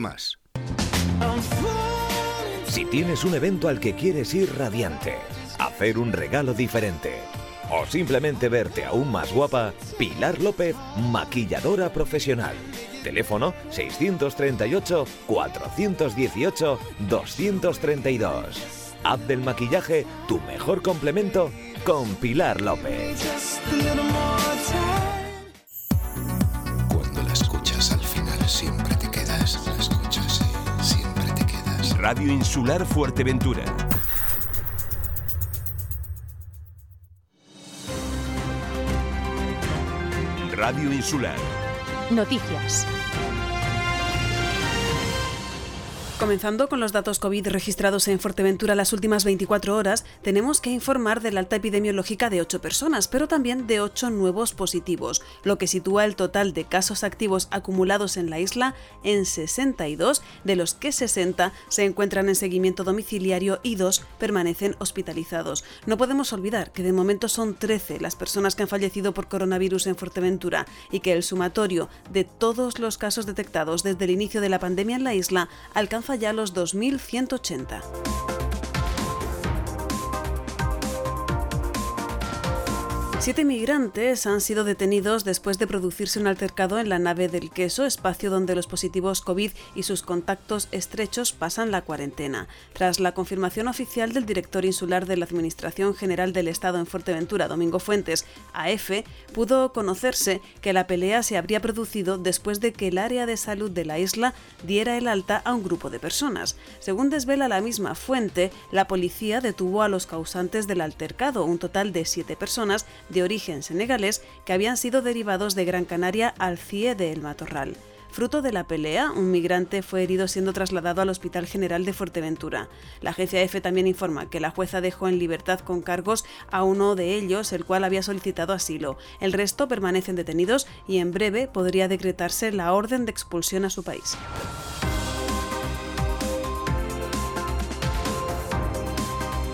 más. Si tienes un evento al que quieres ir radiante, hacer un regalo diferente o simplemente verte aún más guapa, Pilar López, maquilladora profesional. Teléfono 634-418-232. Haz del maquillaje tu mejor complemento con Pilar López. Cuando la escuchas al final siempre Radio Insular Fuerteventura. Radio Insular. Noticias. Comenzando con los datos COVID registrados en Fuerteventura las últimas 24 horas, tenemos que informar de la alta epidemiológica de 8 personas, pero también de 8 nuevos positivos, lo que sitúa el total de casos activos acumulados en la isla en 62, de los que 60 se encuentran en seguimiento domiciliario y 2 permanecen hospitalizados. No podemos olvidar que de momento son 13 las personas que han fallecido por coronavirus en Fuerteventura y que el sumatorio de todos los casos detectados desde el inicio de la pandemia en la isla alcanza ya los 2.180. Siete migrantes han sido detenidos después de producirse un altercado en la nave del queso, espacio donde los positivos COVID y sus contactos estrechos pasan la cuarentena. Tras la confirmación oficial del director insular de la Administración General del Estado en Fuerteventura, Domingo Fuentes, AF, pudo conocerse que la pelea se habría producido después de que el área de salud de la isla diera el alta a un grupo de personas. Según desvela la misma fuente, la policía detuvo a los causantes del altercado, un total de siete personas de origen senegalés que habían sido derivados de Gran Canaria al CIE de El Matorral. Fruto de la pelea, un migrante fue herido siendo trasladado al Hospital General de Fuerteventura. La agencia EFE también informa que la jueza dejó en libertad con cargos a uno de ellos, el cual había solicitado asilo. El resto permanecen detenidos y en breve podría decretarse la orden de expulsión a su país.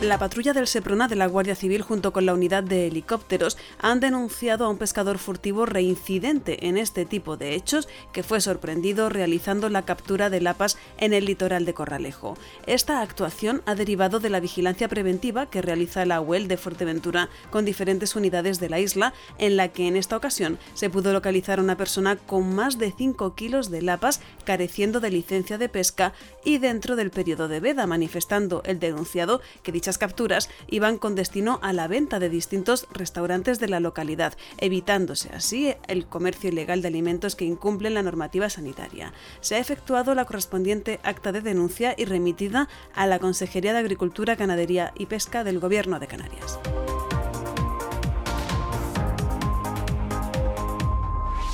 La patrulla del Seprona de la Guardia Civil junto con la unidad de helicópteros han denunciado a un pescador furtivo reincidente en este tipo de hechos que fue sorprendido realizando la captura de lapas en el litoral de Corralejo. Esta actuación ha derivado de la vigilancia preventiva que realiza la UEL de Fuerteventura con diferentes unidades de la isla, en la que en esta ocasión se pudo localizar a una persona con más de 5 kilos de lapas careciendo de licencia de pesca y dentro del periodo de veda, manifestando el denunciado que capturas iban con destino a la venta de distintos restaurantes de la localidad, evitándose así el comercio ilegal de alimentos que incumplen la normativa sanitaria. Se ha efectuado la correspondiente acta de denuncia y remitida a la Consejería de Agricultura, Ganadería y Pesca del Gobierno de Canarias.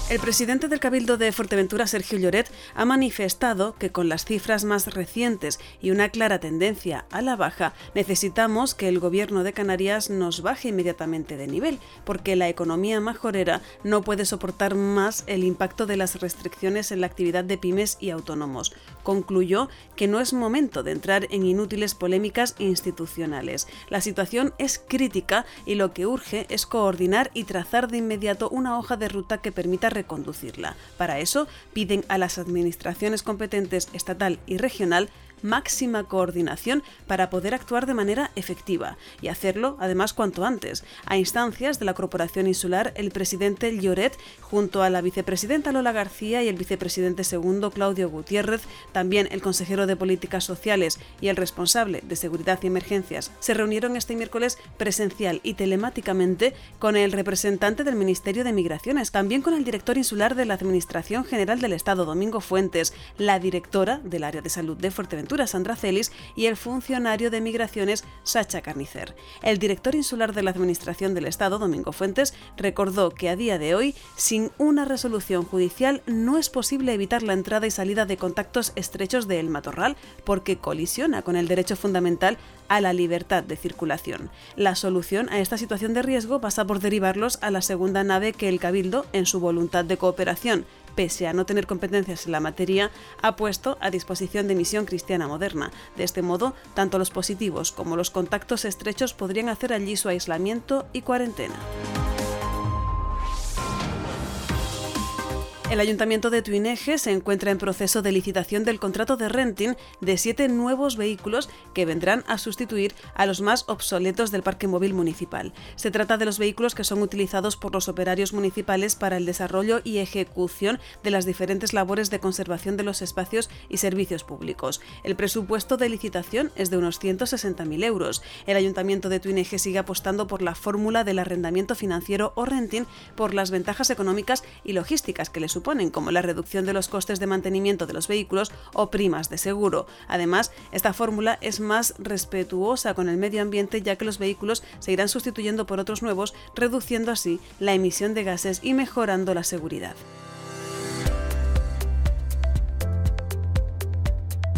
El presidente del Cabildo de Fuerteventura, Sergio Lloret, ha manifestado que con las cifras más recientes y una clara tendencia a la baja, necesitamos que el gobierno de Canarias nos baje inmediatamente de nivel, porque la economía majorera no puede soportar más el impacto de las restricciones en la actividad de pymes y autónomos. Concluyó que no es momento de entrar en inútiles polémicas institucionales. La situación es crítica y lo que urge es coordinar y trazar de inmediato una hoja de ruta que permita reconducirla. Para eso, piden a las administraciones competentes estatal y regional máxima coordinación para poder actuar de manera efectiva y hacerlo además cuanto antes. A instancias de la Corporación Insular, el presidente Lloret, junto a la vicepresidenta Lola García y el vicepresidente segundo Claudio Gutiérrez, también el consejero de Políticas Sociales y el responsable de Seguridad y Emergencias, se reunieron este miércoles presencial y telemáticamente con el representante del Ministerio de Migraciones, también con el director insular de la Administración General del Estado, Domingo Fuentes, la directora del área de salud de Fuerteventura, Sandra Celis, y el funcionario de Migraciones, Sacha Carnicer. El director insular de la Administración del Estado, Domingo Fuentes, recordó que a día de hoy, sin una resolución judicial, no es posible evitar la entrada y salida de contactos estrechos de El Matorral, porque colisiona con el derecho fundamental a la libertad de circulación. La solución a esta situación de riesgo pasa por derivarlos a la segunda nave que el Cabildo, en su voluntad de cooperación, pese a no tener competencias en la materia, ha puesto a disposición de Misión Cristiana Moderna. De este modo, tanto los positivos como los contactos estrechos podrían hacer allí su aislamiento y cuarentena. El Ayuntamiento de Tuineje se encuentra en proceso de licitación del contrato de renting de siete nuevos vehículos que vendrán a sustituir a los más obsoletos del parque móvil municipal. Se trata de los vehículos que son utilizados por los operarios municipales para el desarrollo y ejecución de las diferentes labores de conservación de los espacios y servicios públicos. El presupuesto de licitación es de unos 160.000 euros. El Ayuntamiento de Tuineje sigue apostando por la fórmula del arrendamiento financiero o renting por las ventajas económicas y logísticas que le suponen, como la reducción de los costes de mantenimiento de los vehículos o primas de seguro. Además, esta fórmula es más respetuosa con el medio ambiente ya que los vehículos se irán sustituyendo por otros nuevos, reduciendo así la emisión de gases y mejorando la seguridad.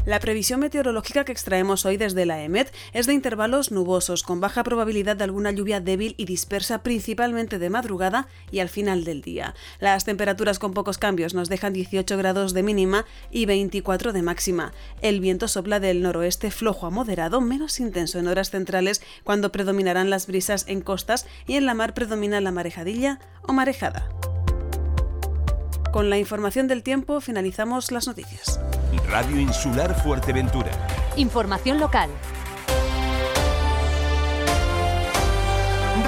La previsión meteorológica que extraemos hoy desde la EMET es de intervalos nubosos, con baja probabilidad de alguna lluvia débil y dispersa principalmente de madrugada y al final del día. Las temperaturas con pocos cambios nos dejan 18 grados de mínima y 24 de máxima. El viento sopla del noroeste flojo a moderado, menos intenso en horas centrales, cuando predominarán las brisas en costas y en la mar predomina la marejadilla o marejada. Con la información del tiempo finalizamos las noticias. Radio Insular Fuerteventura. Información local.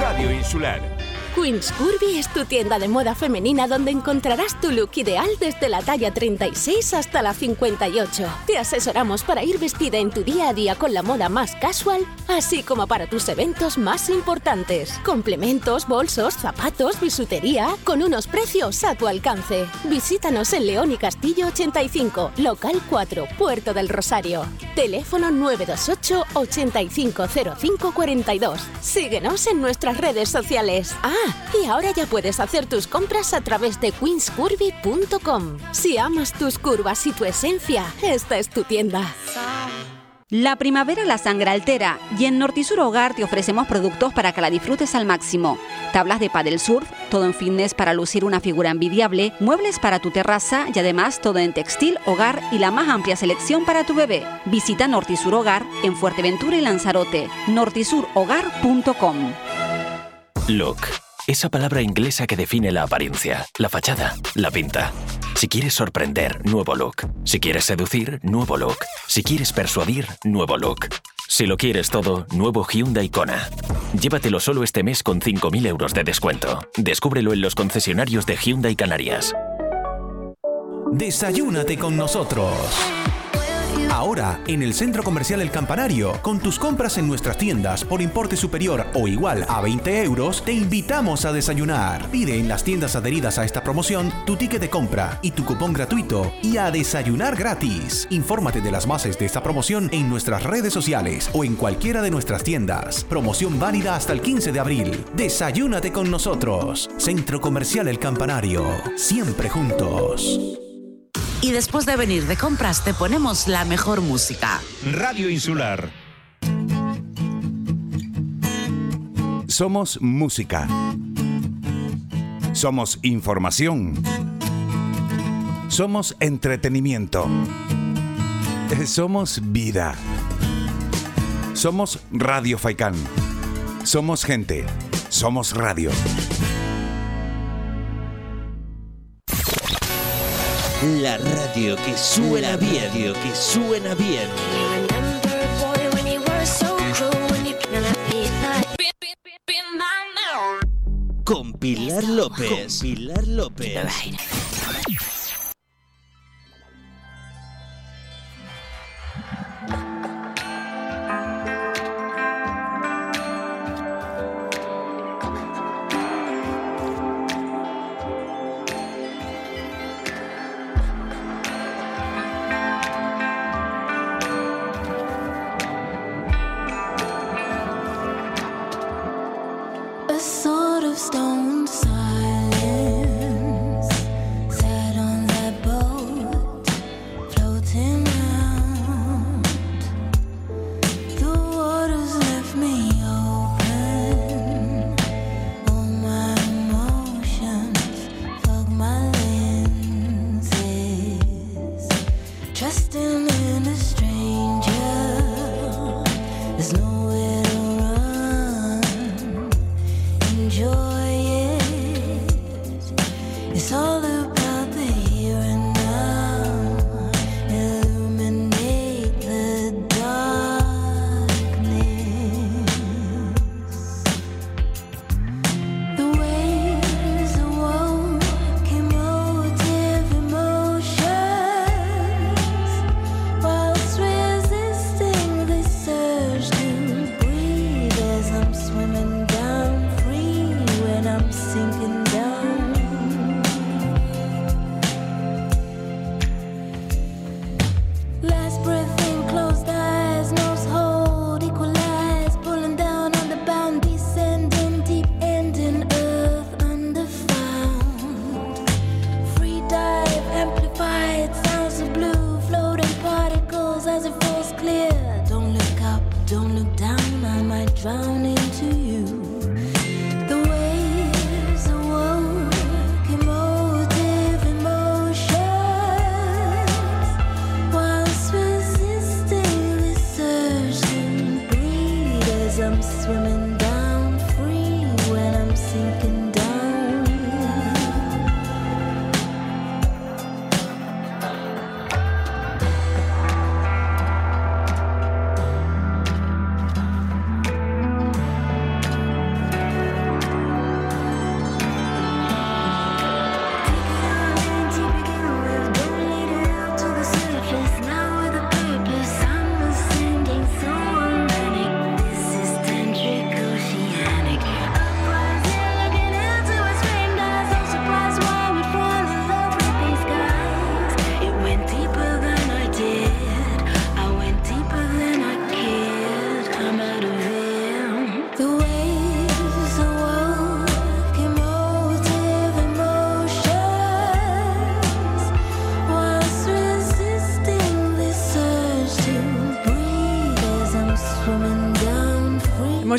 Radio Insular. Queen's Curvy es tu tienda de moda femenina donde encontrarás tu look ideal desde la talla 36 hasta la 58. Te asesoramos para ir vestida en tu día a día con la moda más casual, así como para tus eventos más importantes. Complementos, bolsos, zapatos, bisutería, con unos precios a tu alcance. Visítanos en León y Castillo 85, local 4, Puerto del Rosario. Teléfono 928 850542. Síguenos en nuestras redes sociales. Ah, y ahora ya puedes hacer tus compras a través de queenscurvy.com. Si amas tus curvas y tu esencia, esta es tu tienda. La primavera la sangre altera y en Nortisur Hogar te ofrecemos productos para que la disfrutes al máximo. Tablas de paddle surf, todo en fitness para lucir una figura envidiable, muebles para tu terraza y además todo en textil, hogar y la más amplia selección para tu bebé. Visita Nortisur Hogar en Fuerteventura y Lanzarote. nortisurhogar.com. Look. Esa palabra inglesa que define la apariencia, la fachada, la pinta. Si quieres sorprender, nuevo look. Si quieres seducir, nuevo look. Si quieres persuadir, nuevo look. Si lo quieres todo, nuevo Hyundai Kona. Llévatelo solo este mes con 5.000 euros de descuento. Descúbrelo en los concesionarios de Hyundai Canarias. Desayúnate con nosotros. Ahora, en el Centro Comercial El Campanario, con tus compras en nuestras tiendas por importe superior o igual a 20 euros, te invitamos a desayunar. Pide en las tiendas adheridas a esta promoción tu ticket de compra y tu cupón gratuito y a desayunar gratis. Infórmate de las bases de esta promoción en nuestras redes sociales o en cualquiera de nuestras tiendas. Promoción válida hasta el 15 de abril. Desayúnate con nosotros. Centro Comercial El Campanario. Siempre juntos. Y después de venir de compras te ponemos la mejor música. Radio Insular. Somos música. Somos información. Somos entretenimiento. Somos vida. Somos Radio Faikán. Somos gente. Somos radio. La radio que suena bien, radio que suena bien. Con Pilar López. Con Pilar López.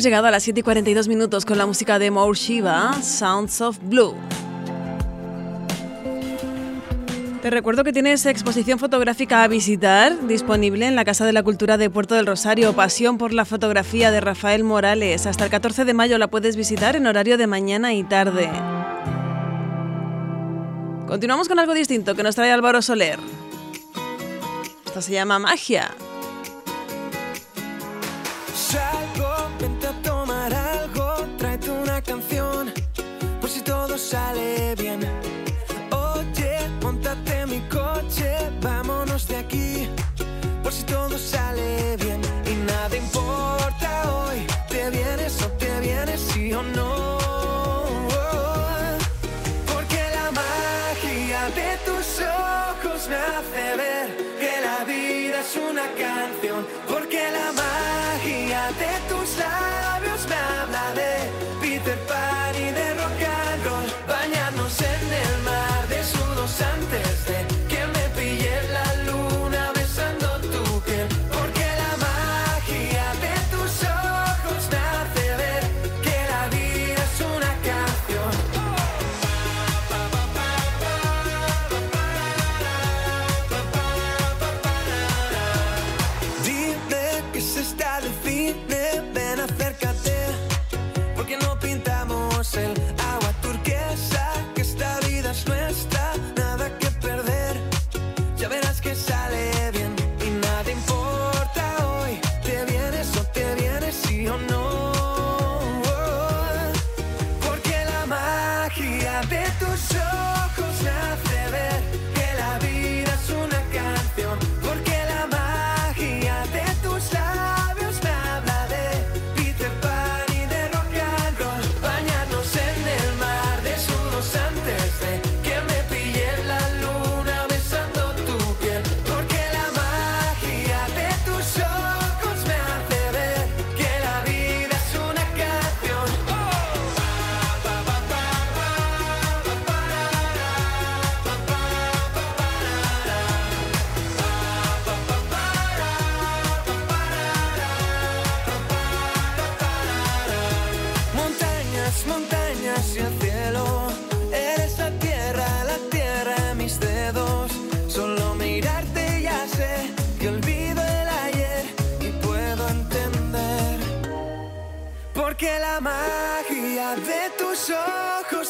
Llegado a las 7 y 42 minutos con la música de More Shiva, Sounds of Blue. Te recuerdo que tienes exposición fotográfica a visitar disponible en la Casa de la Cultura de Puerto del Rosario, Pasión por la Fotografía de Rafael Morales. Hasta el 14 de mayo la puedes visitar en horario de mañana y tarde. Continuamos con algo distinto que nos trae Álvaro Soler. Esto se llama magia. Sale bien. Oye, montate mi coche, vámonos de aquí, por si todo sale bien. Y nada importa hoy, te vienes o te vienes, sí o no. Porque la magia de tus ojos me hace ver que la vida es una canción. Porque la magia de tus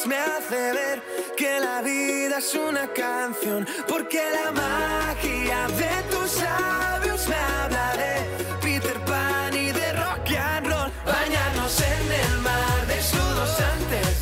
me hace ver que la vida es una canción. Porque la magia de tus labios me habla de Peter Pan y de rock and roll. Bañarnos en el mar desnudos antes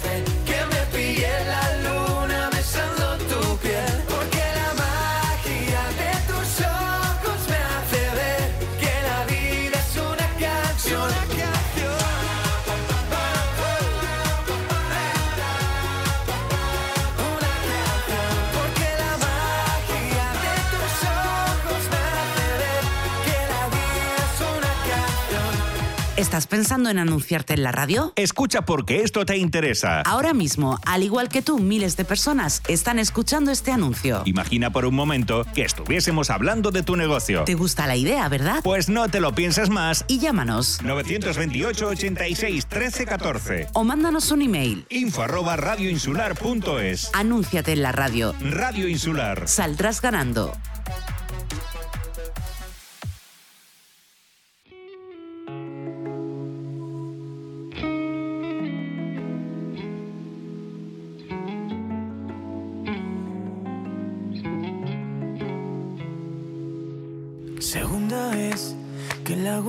¿Estás pensando en anunciarte en la radio? Escucha porque esto te interesa. Ahora mismo, al igual que tú, miles de personas están escuchando este anuncio. Imagina por un momento que estuviésemos hablando de tu negocio. ¿Te gusta la idea, verdad? Pues no te lo pienses más. Y llámanos. 928 86 13 14. O mándanos un email. Info arroba radioinsular.es. Anúnciate en la radio. Radio Insular. Saldrás ganando.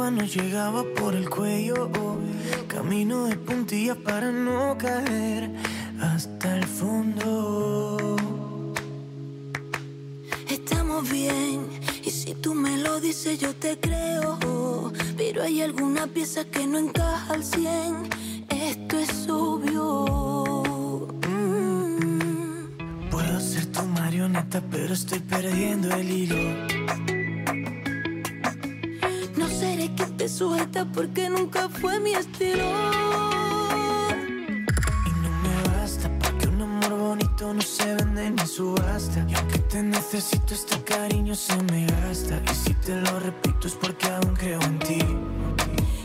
Agua nos llegaba por el cuello. Camino de puntillas para no caer hasta el fondo. Estamos bien, y si tú me lo dices yo te creo. Pero hay alguna pieza que no encaja al 100, esto es obvio. Mm. Puedo ser tu marioneta, pero estoy perdiendo el hilo. No seré quien te sujeta porque nunca fue mi estilo. Me basta porque un amor bonito no se vende ni subasta. Y aunque te necesito, este cariño se me gasta. Y si te lo repito es porque aún creo en ti.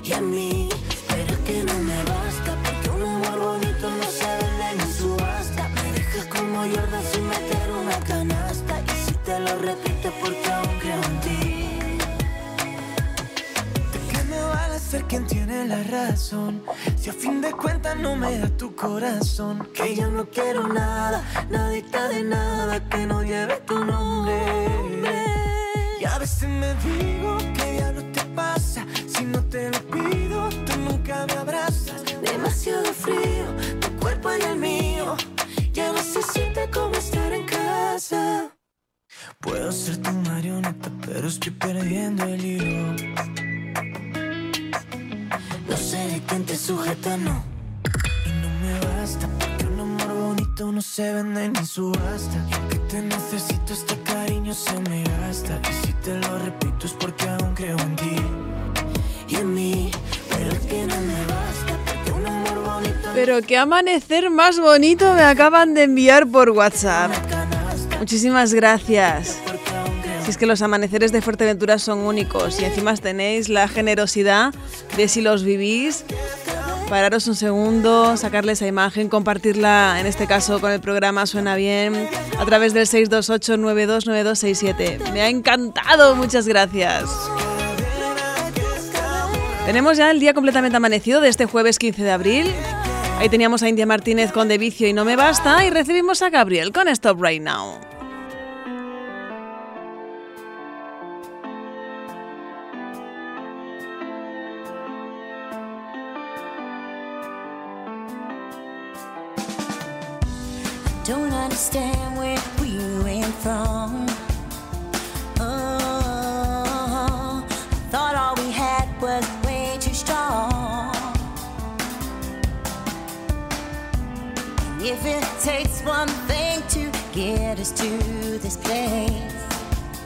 Y a mí Pero es que no me basta, porque un amor bonito no se vende ni subasta. Me dejas como Jordan sin meter una canasta. Y si te lo repito, porque aún creo en ti. Vale ser quien tiene la razón? Si a fin de cuentas no me da tu corazón. Que yo no quiero nada, nadita de nada que no lleve tu nombre. Y a veces me digo que diablo te pasa. Si no te lo pido, tú nunca me abrazas. Demasiado frío, tu cuerpo y el mío. Ya no se siente como estar en casa. Puedo ser tu marioneta, pero estoy perdiendo el hilo. No sé de quién te sujeta, no. Y no me basta, porque un amor bonito no se vende ni subasta. Y aunque te necesito, este cariño se me gasta. Y si te lo repito, es porque aún creo en ti. Y en mí, pero es que no me basta, porque un amor bonito. Pero qué amanecer más bonito me acaban de enviar por WhatsApp. Muchísimas gracias. Si es que los amaneceres de Fuerteventura son únicos y encima tenéis la generosidad de si los vivís, pararos un segundo, sacarle esa imagen, compartirla, en este caso con el programa Suena Bien, a través del 628-929267. Me ha encantado, muchas gracias. Tenemos ya el día completamente amanecido de este jueves 15 de abril. Ahí teníamos a India Martínez con De Vicio y No Me Basta y recibimos a Gabriel con Stop Right Now. Understand where we went from. Oh, thought all we had was way too strong. And if it takes one thing to get us to this place,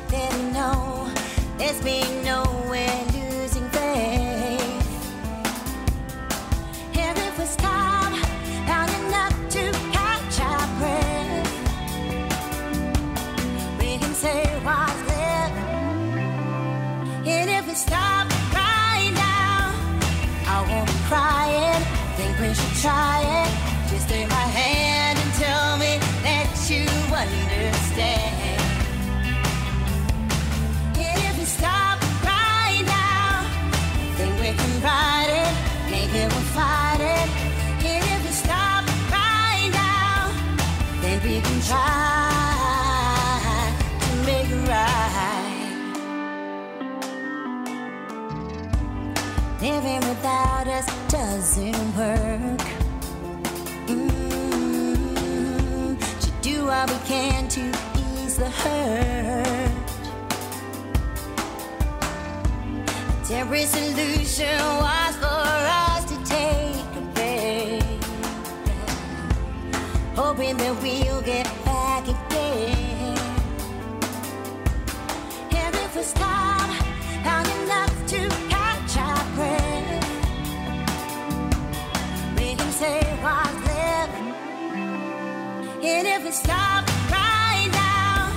then no, there's been no try doesn't work. Mm, should do what we can to ease the hurt. Every solution was for us to take a break, hoping that we'll get back again. And if we stop long enough to And if we stop right now,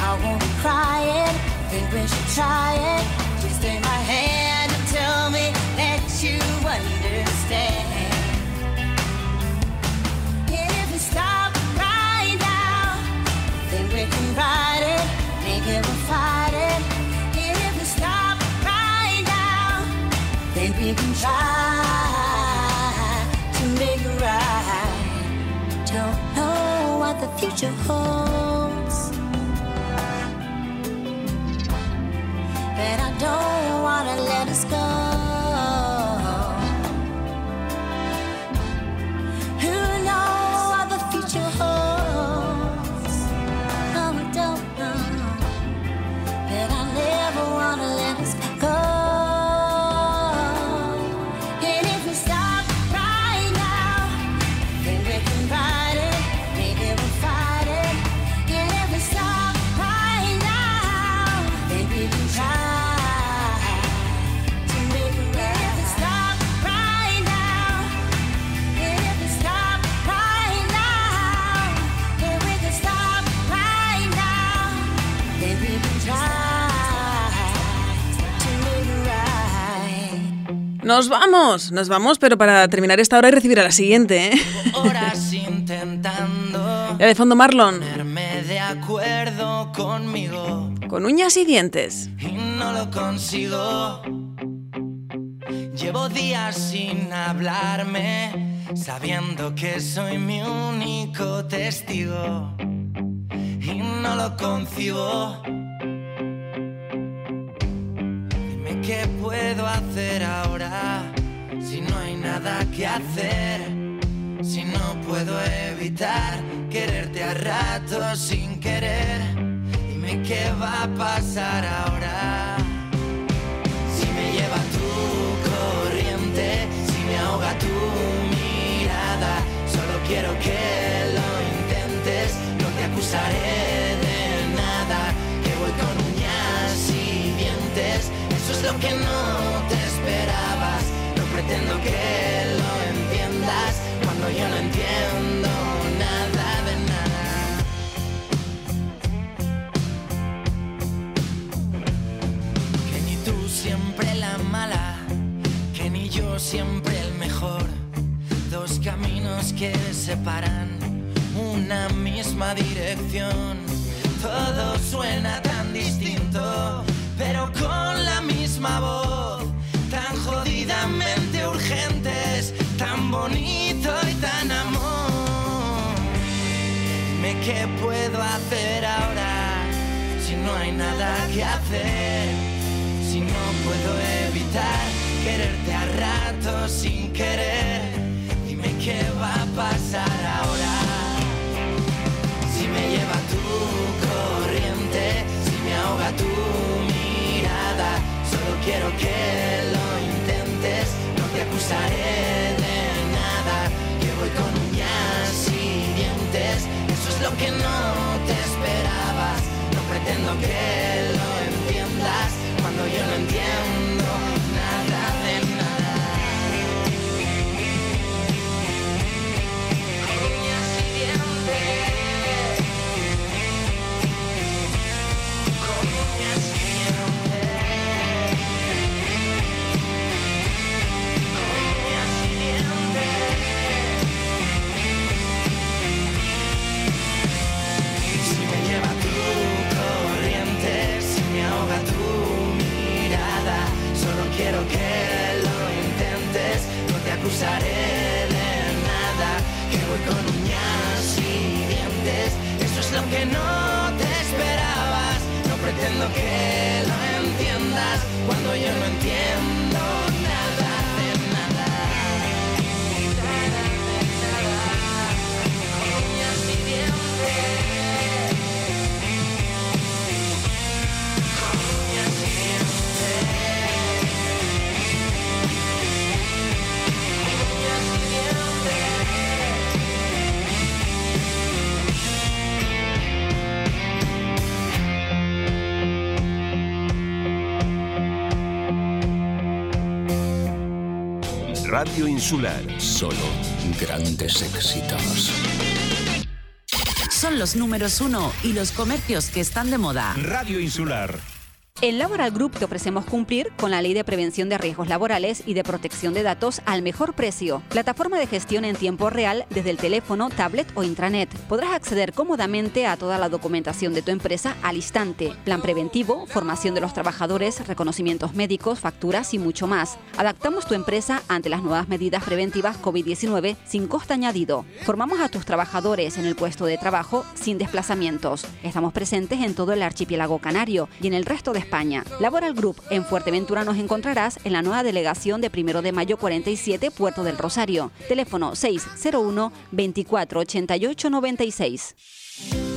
I won't be crying. Think we should try it. Just take my hand and tell me that you understand. And if we stop right now, then we can ride it. Maybe we'll fight it. And if we stop right now, then we can try the future holds. But I don't wanna let us go. Nos vamos, nos vamos, pero para terminar esta hora y recibir a la siguiente, ¿eh? Horas intentando La de fondo Marlon, de acuerdo conmigo con uñas y dientes. y no lo consigo. Llevo días sin hablarme, sabiendo que soy mi único testigo y no lo concibo. Qué puedo hacer ahora si no hay nada que hacer. Si no puedo evitar quererte a ratos sin querer, dime qué va a pasar ahora. Si me lleva tu corriente, si me ahoga tu mirada, solo quiero que lo intentes, no te acusaré de eso es lo que no te esperabas, no pretendo que lo entiendas, cuando yo no entiendo nada de nada. Que ni tú siempre la mala, que ni yo siempre el mejor. Dos caminos que separan una misma dirección. Todo suena tan distinto, pero con la misma voz. Tan jodidamente urgentes, tan bonito y tan amor. Dime qué puedo hacer ahora si no hay nada que hacer. Si no puedo evitar quererte a ratos sin querer. Dime qué va a pasar ahora. Si me lleva tu corriente, si me ahoga tu quiero que lo intentes, no te acusaré de nada, que voy con uñas y dientes, eso es lo que no te esperabas, no pretendo que lo entiendas, cuando yo no entiendo acusaré de nada, que voy con uñas y dientes, eso es lo que no te esperabas, no pretendo que lo entiendas, cuando yo no entiendo Radio Insular. Solo grandes éxitos. Son los números uno y los comercios que están de moda. Radio Insular. En Laboral Group te ofrecemos cumplir con la Ley de Prevención de Riesgos Laborales y de Protección de Datos al mejor precio. Plataforma de gestión en tiempo real desde el teléfono, tablet o intranet. Podrás acceder cómodamente a toda la documentación de tu empresa al instante. Plan preventivo, formación de los trabajadores, reconocimientos médicos, facturas y mucho más. Adaptamos tu empresa ante las nuevas medidas preventivas COVID-19 sin coste añadido. Formamos a tus trabajadores en el puesto de trabajo sin desplazamientos. Estamos presentes en todo el archipiélago canario y en el resto de Laboral Group en Fuerteventura nos encontrarás en la nueva delegación de Primero de Mayo 47, Puerto del Rosario. Teléfono 601 24 88 96.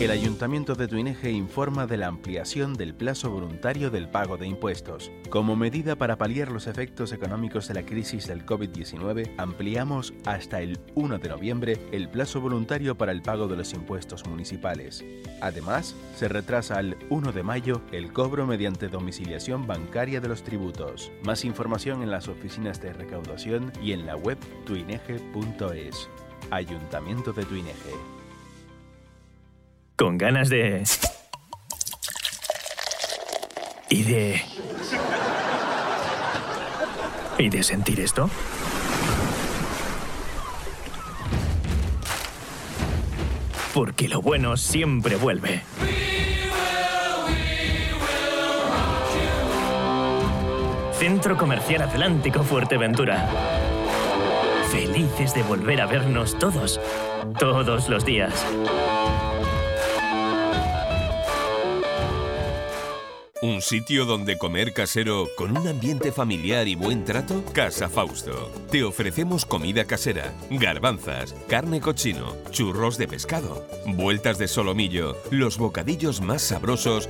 El Ayuntamiento de Tuineje informa de la ampliación del plazo voluntario del pago de impuestos. Como medida para paliar los efectos económicos de la crisis del COVID-19, ampliamos hasta el 1 de noviembre el plazo voluntario para el pago de los impuestos municipales. Además, se retrasa al 1 de mayo el cobro mediante domiciliación bancaria de los tributos. Más información en las oficinas de recaudación y en la web tuineje.es. Ayuntamiento de Tuineje. Con ganas de... Y de... ¿Y de sentir esto? Porque lo bueno siempre vuelve. Centro Comercial Atlántico Fuerteventura. Felices de volver a vernos todos, todos los días. ¿Un sitio donde comer casero con un ambiente familiar y buen trato? Casa Fausto. Te ofrecemos comida casera, garbanzas, carne cochino, churros de pescado, vueltas de solomillo, los bocadillos más sabrosos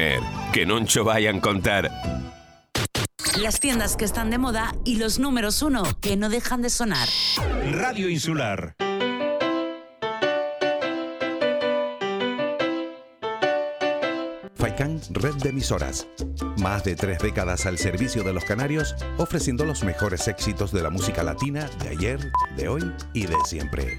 que non cho vayan contar. Las tiendas que están de moda y los números uno que no dejan de sonar. Radio Insular. Faikan Red de Emisoras. Más de tres décadas al servicio de los canarios, ofreciendo los mejores éxitos de la música latina de ayer, de hoy y de siempre.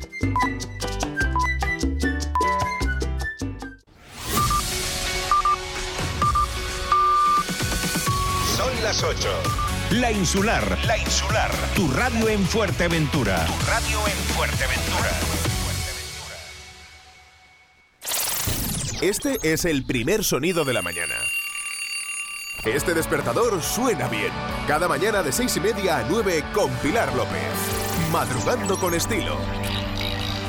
Las 8. La Insular. La Insular. Tu radio en Fuerteventura. Tu radio en Fuerteventura. Este es el primer sonido de la mañana. Este despertador suena bien. Cada mañana de seis y media a 9 con Pilar López. Madrugando con estilo.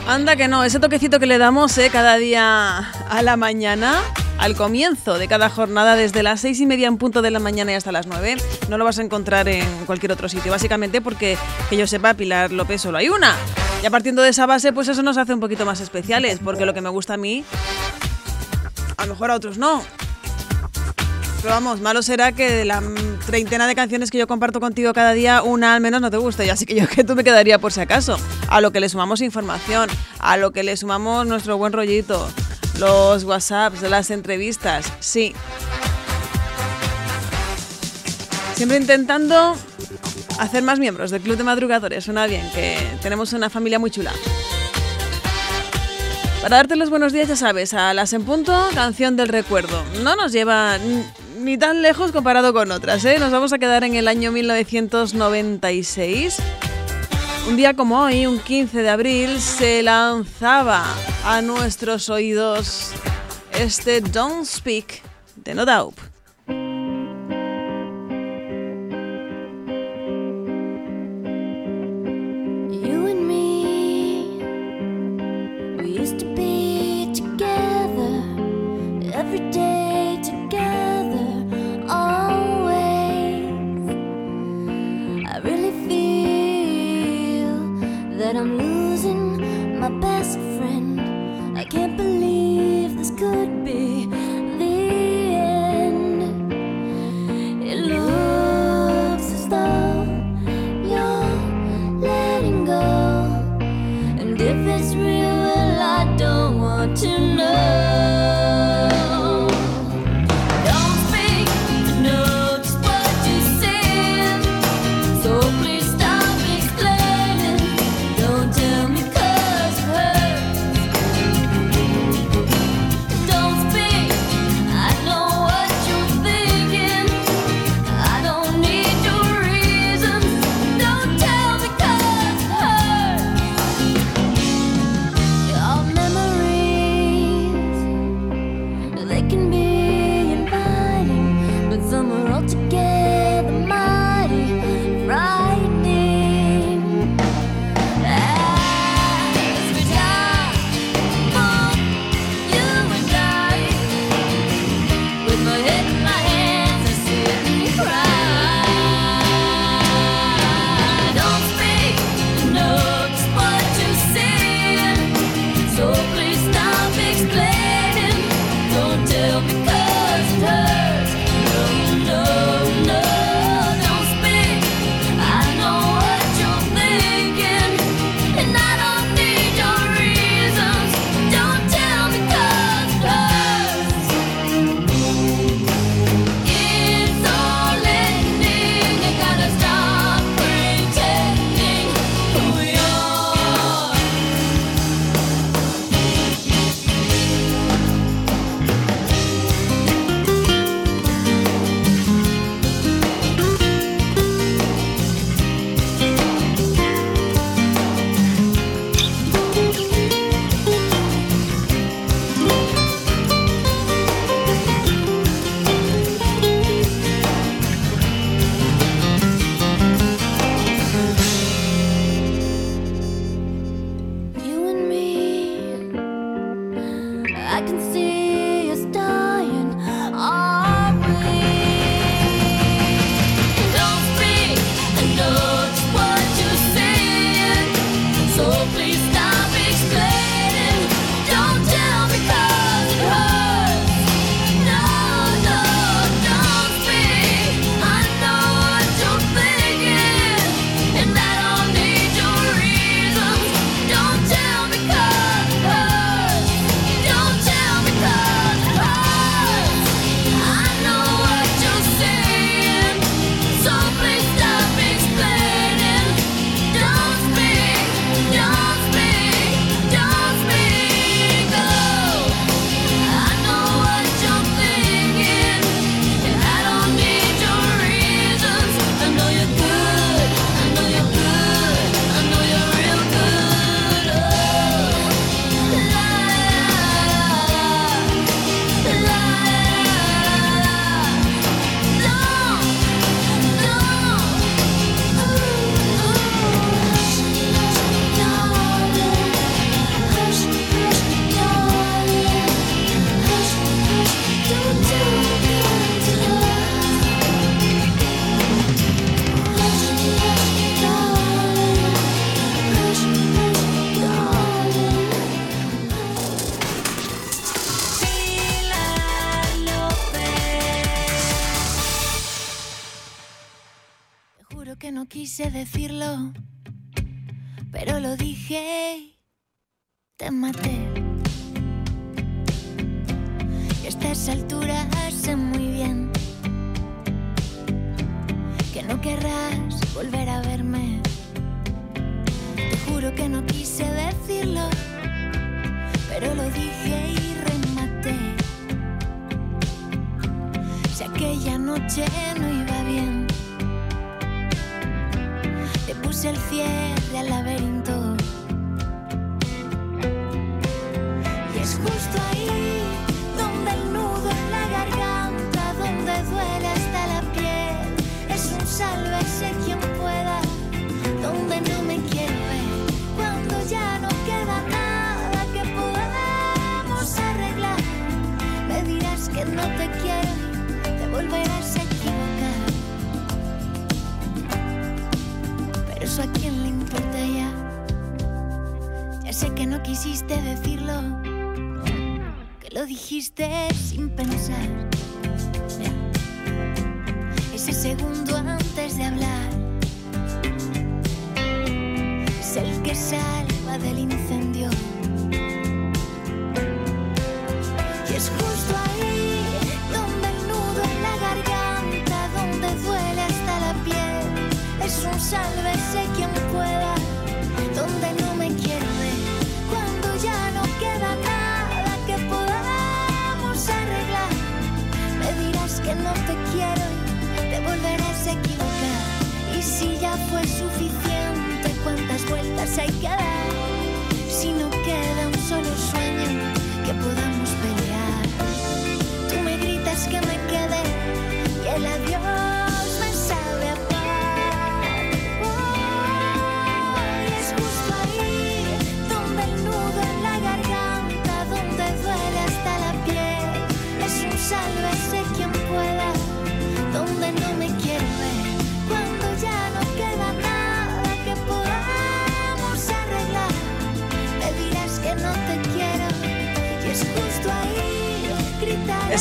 Anda que no, ese toquecito que le damos eh, cada día a la mañana, al comienzo de cada jornada, desde las seis y media en punto de la mañana y hasta las nueve, no lo vas a encontrar en cualquier otro sitio. Básicamente porque, que yo sepa, Pilar López solo hay una. Y a partiendo de esa base, pues eso nos hace un poquito más especiales, porque lo que me gusta a mí, a lo mejor a otros no. Pero vamos, malo será que de la treintena de canciones que yo comparto contigo cada día, una al menos no te guste. Y así que yo que tú me quedaría por si acaso. A lo que le sumamos información, a lo que le sumamos nuestro buen rollito, los WhatsApps, las entrevistas, sí. Siempre intentando hacer más miembros del Club de Madrugadores. Suena bien, que tenemos una familia muy chula. Para darte los buenos días, ya sabes, a las en punto, canción del recuerdo. No nos lleva ni tan lejos comparado con otras, ¿eh? Nos vamos a quedar en el año 1996. Un día como hoy, un 15 de abril, se lanzaba a nuestros oídos este Don't Speak de No Doubt.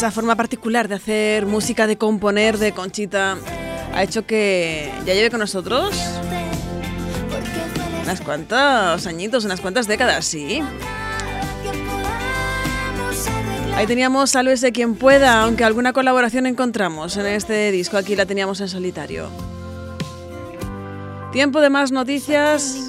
Esa forma particular de hacer música, de componer de Conchita, ha hecho que ya lleve con nosotros unas cuantos añitos, unas cuantas décadas, sí. Ahí teníamos Sálvese quien pueda, aunque alguna colaboración encontramos en este disco. Aquí la teníamos en solitario. Tiempo de más noticias.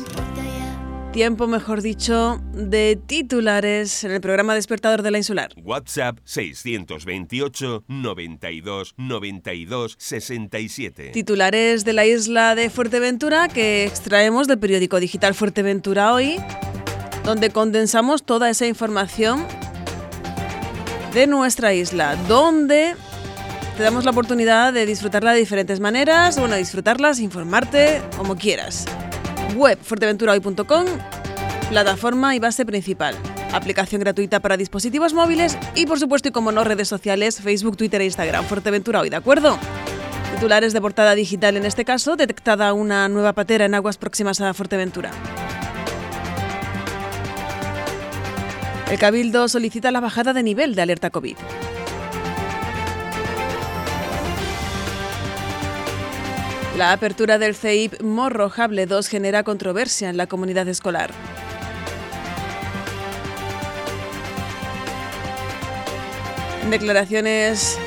Tiempo, mejor dicho, de titulares en el programa Despertador de la Insular. WhatsApp 628 92 92 67. Titulares de la isla de Fuerteventura que extraemos del periódico digital Fuerteventura Hoy, donde condensamos toda esa información de nuestra isla, donde te damos la oportunidad de disfrutarla de diferentes maneras, bueno, disfrutarlas, informarte, como quieras. Web fuerteventurahoy.com, plataforma y base principal. Aplicación gratuita para dispositivos móviles y por supuesto y como no redes sociales, Facebook, Twitter e Instagram. Fuerteventura Hoy, ¿de acuerdo? Titulares de portada digital en este caso, detectada una nueva patera en aguas próximas a Fuerteventura. El Cabildo solicita la bajada de nivel de alerta COVID. La apertura del CEIP Morrojable 2 genera controversia en la comunidad escolar. Declaraciones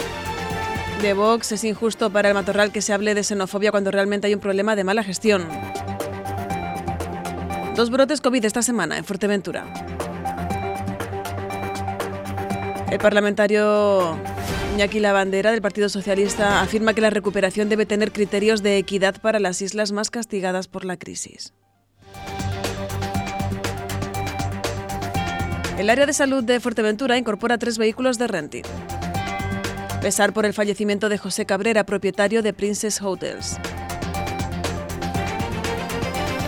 de Vox es injusto para el matorral que se hable de xenofobia cuando realmente hay un problema de mala gestión. Dos brotes COVID esta semana en Fuerteventura. El parlamentario Iñaki Lavandera del Partido Socialista afirma que la recuperación debe tener criterios de equidad para las islas más castigadas por la crisis. El área de salud de Fuerteventura incorpora tres vehículos de renting. Pesar por el fallecimiento de José Cabrera, propietario de Princess Hotels.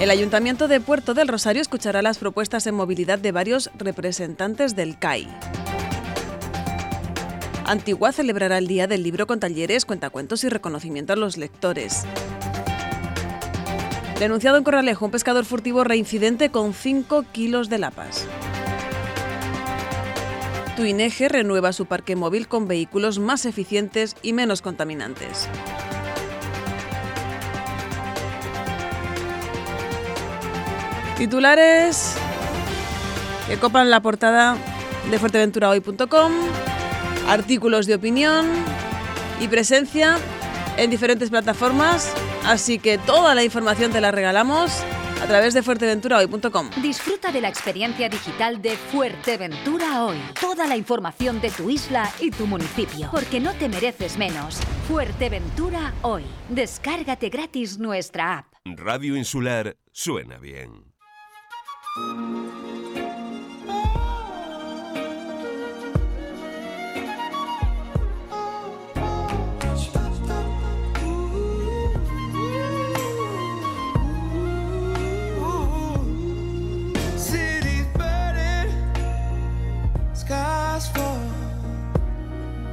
El Ayuntamiento de Puerto del Rosario escuchará las propuestas en movilidad de varios representantes del CAI. Antigua celebrará el Día del Libro con talleres, cuentacuentos y reconocimiento a los lectores. Denunciado en Corralejo, un pescador furtivo reincidente con 5 kilos de lapas. Tuineje renueva su parque móvil con vehículos más eficientes y menos contaminantes. Titulares que copan la portada de fuerteventurahoy.com, artículos de opinión y presencia en diferentes plataformas, así que toda la información te la regalamos a través de fuerteventurahoy.com. Disfruta de la experiencia digital de Fuerteventura Hoy. Toda la información de tu isla y tu municipio, porque no te mereces menos. Fuerteventura Hoy. Descárgate gratis nuestra app. Radio Insular suena bien.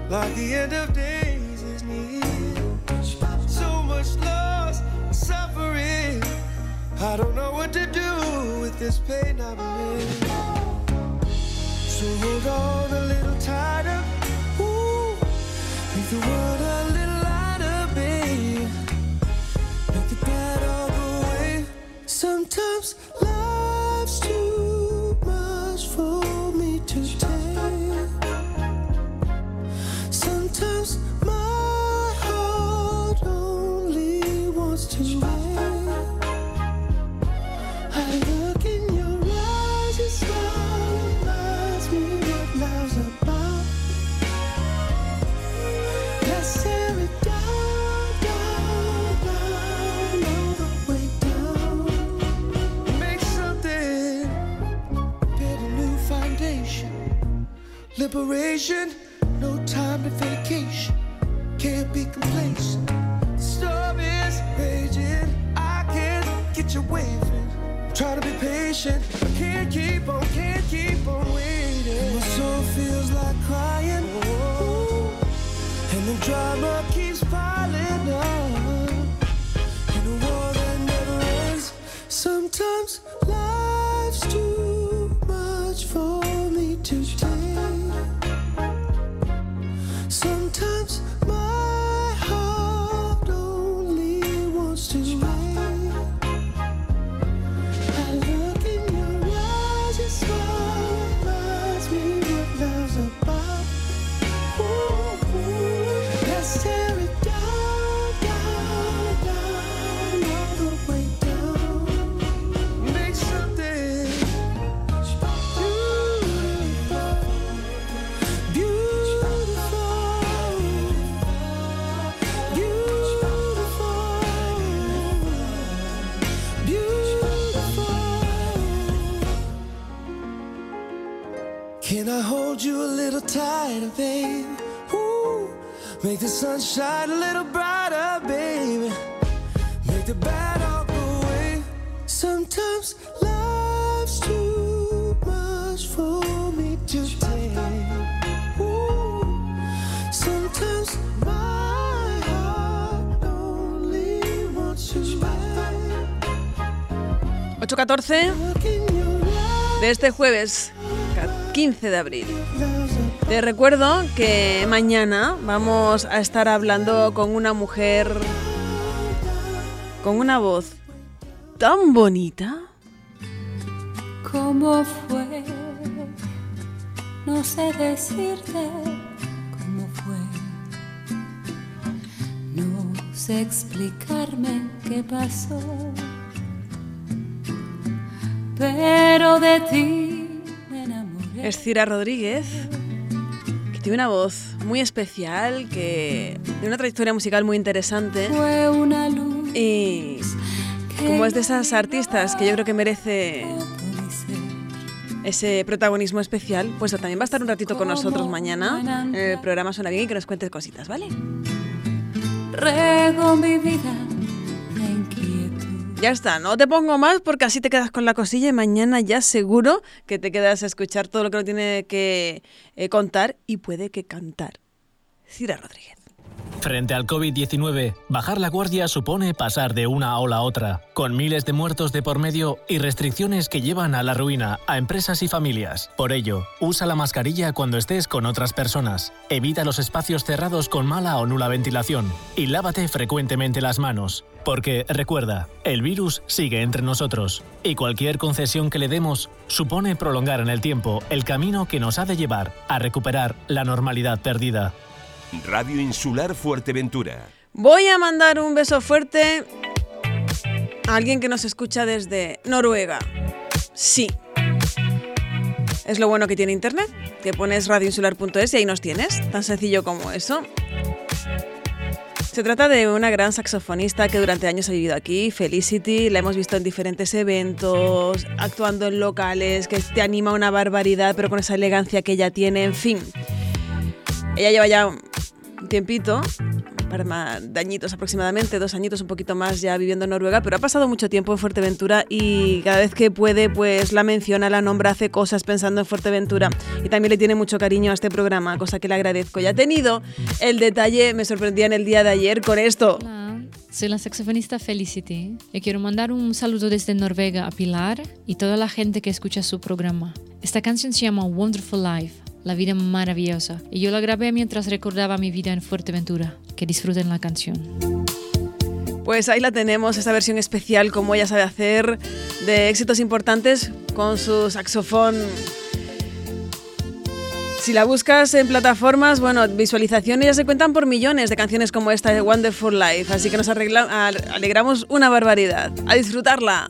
Like the end of days is near. So much loss, and suffering. I don't know what to do with this pain I'm in. So hold on a little tighter. Make the world a little lighter, babe. Make the bad all go away. Sometimes este jueves 15 de abril. Te recuerdo que mañana vamos a estar hablando con una mujer con una voz tan bonita. ¿Cómo fue? No sé decirte cómo fue. No sé explicarme qué pasó. Pero de ti me enamoré. Es Cira Rodríguez, que tiene una voz muy especial, que tiene una trayectoria musical muy interesante. Fue una luz. Y como es de esas artistas que yo creo que merece ese protagonismo especial, pues también va a estar un ratito con nosotros mañana en el programa Suena Bien y que nos cuentes cositas, ¿vale? Rego mi vida. Ya está, no te pongo más porque así te quedas con la cosilla y mañana ya seguro que te quedas a escuchar todo lo que nos tiene que eh, contar y puede que cantar. Cira Rodríguez. Frente al COVID-19, bajar la guardia supone pasar de una ola a otra, con miles de muertos de por medio y restricciones que llevan a la ruina a empresas y familias. Por ello, usa la mascarilla cuando estés con otras personas, evita los espacios cerrados con mala o nula ventilación y lávate frecuentemente las manos. Porque recuerda, el virus sigue entre nosotros y cualquier concesión que le demos supone prolongar en el tiempo el camino que nos ha de llevar a recuperar la normalidad perdida. Radio Insular Fuerteventura. Voy a mandar un beso fuerte a alguien que nos escucha desde Noruega. Sí. Es lo bueno que tiene internet. Te pones radioinsular.es y ahí nos tienes. Tan sencillo como eso. Se trata de una gran saxofonista que durante años ha vivido aquí, Felicity. La hemos visto en diferentes eventos, actuando en locales, que te anima una barbaridad, pero con esa elegancia que ella tiene, en fin. Ella lleva ya un tiempito, un par de añitos aproximadamente, dos añitos un poquito más ya viviendo en Noruega, pero ha pasado mucho tiempo en Fuerteventura y cada vez que puede, pues la menciona, la nombra, hace cosas pensando en Fuerteventura y también le tiene mucho cariño a este programa, cosa que le agradezco. Ya ha tenido el detalle, me sorprendía en el día de ayer con esto. Soy la saxofonista Felicity y quiero mandar un saludo desde Noruega a Pilar y toda la gente que escucha su programa. Esta canción se llama Wonderful Life, la vida maravillosa, y yo la grabé mientras recordaba mi vida en Fuerteventura. Que disfruten la canción. Pues ahí la tenemos, esta versión especial, como ella sabe hacer, de éxitos importantes con su saxofón. Si la buscas en plataformas, bueno, visualizaciones ya se cuentan por millones de canciones como esta de Wonderful Life, así que nos alegramos una barbaridad. A disfrutarla.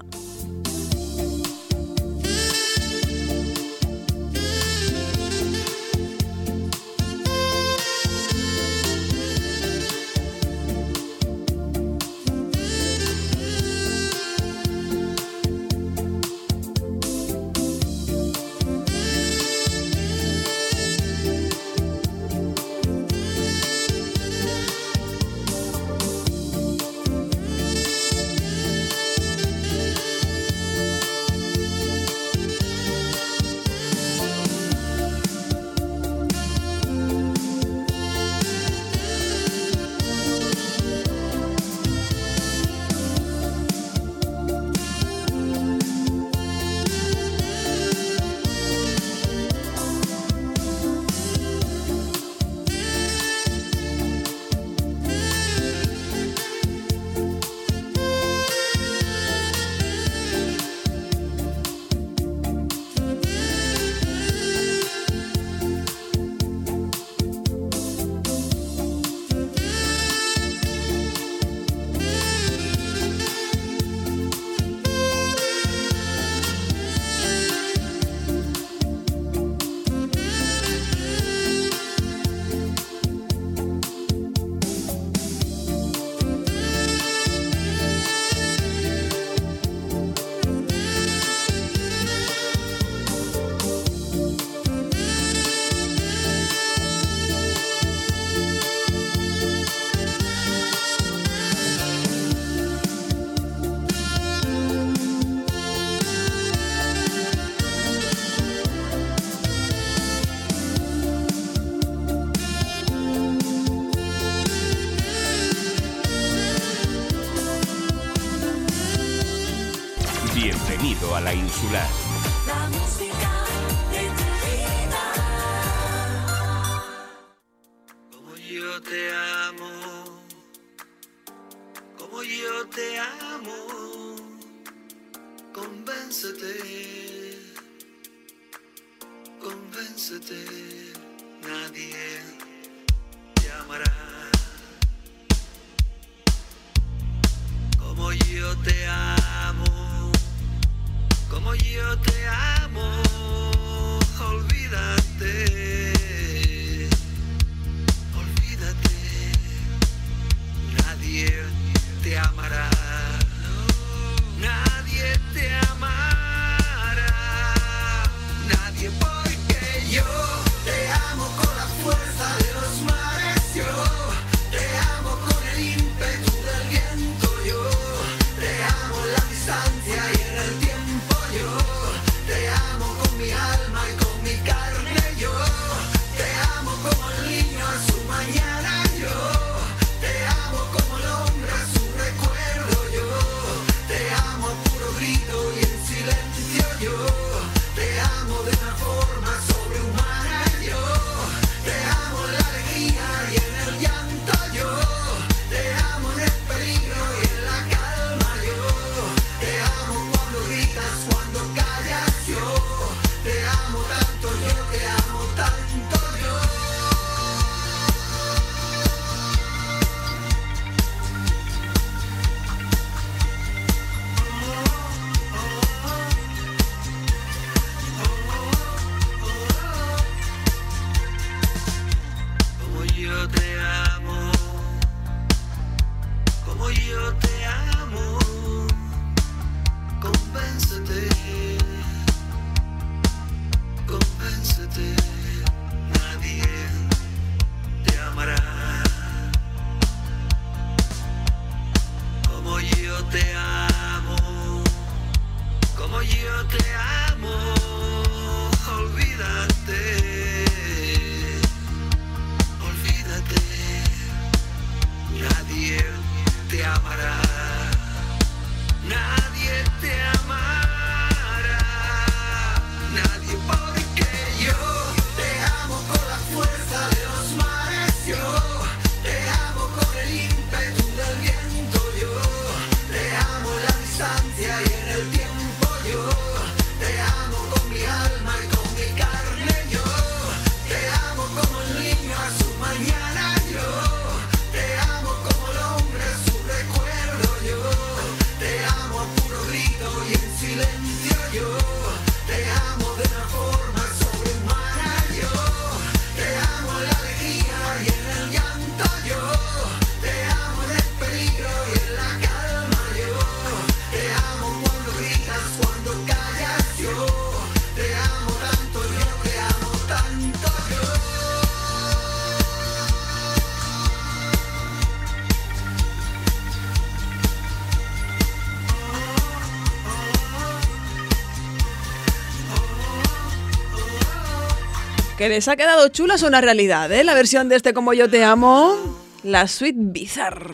Que les ha quedado chula es una realidad, ¿eh? La versión de este Como yo te amo, la Suite Bizarre.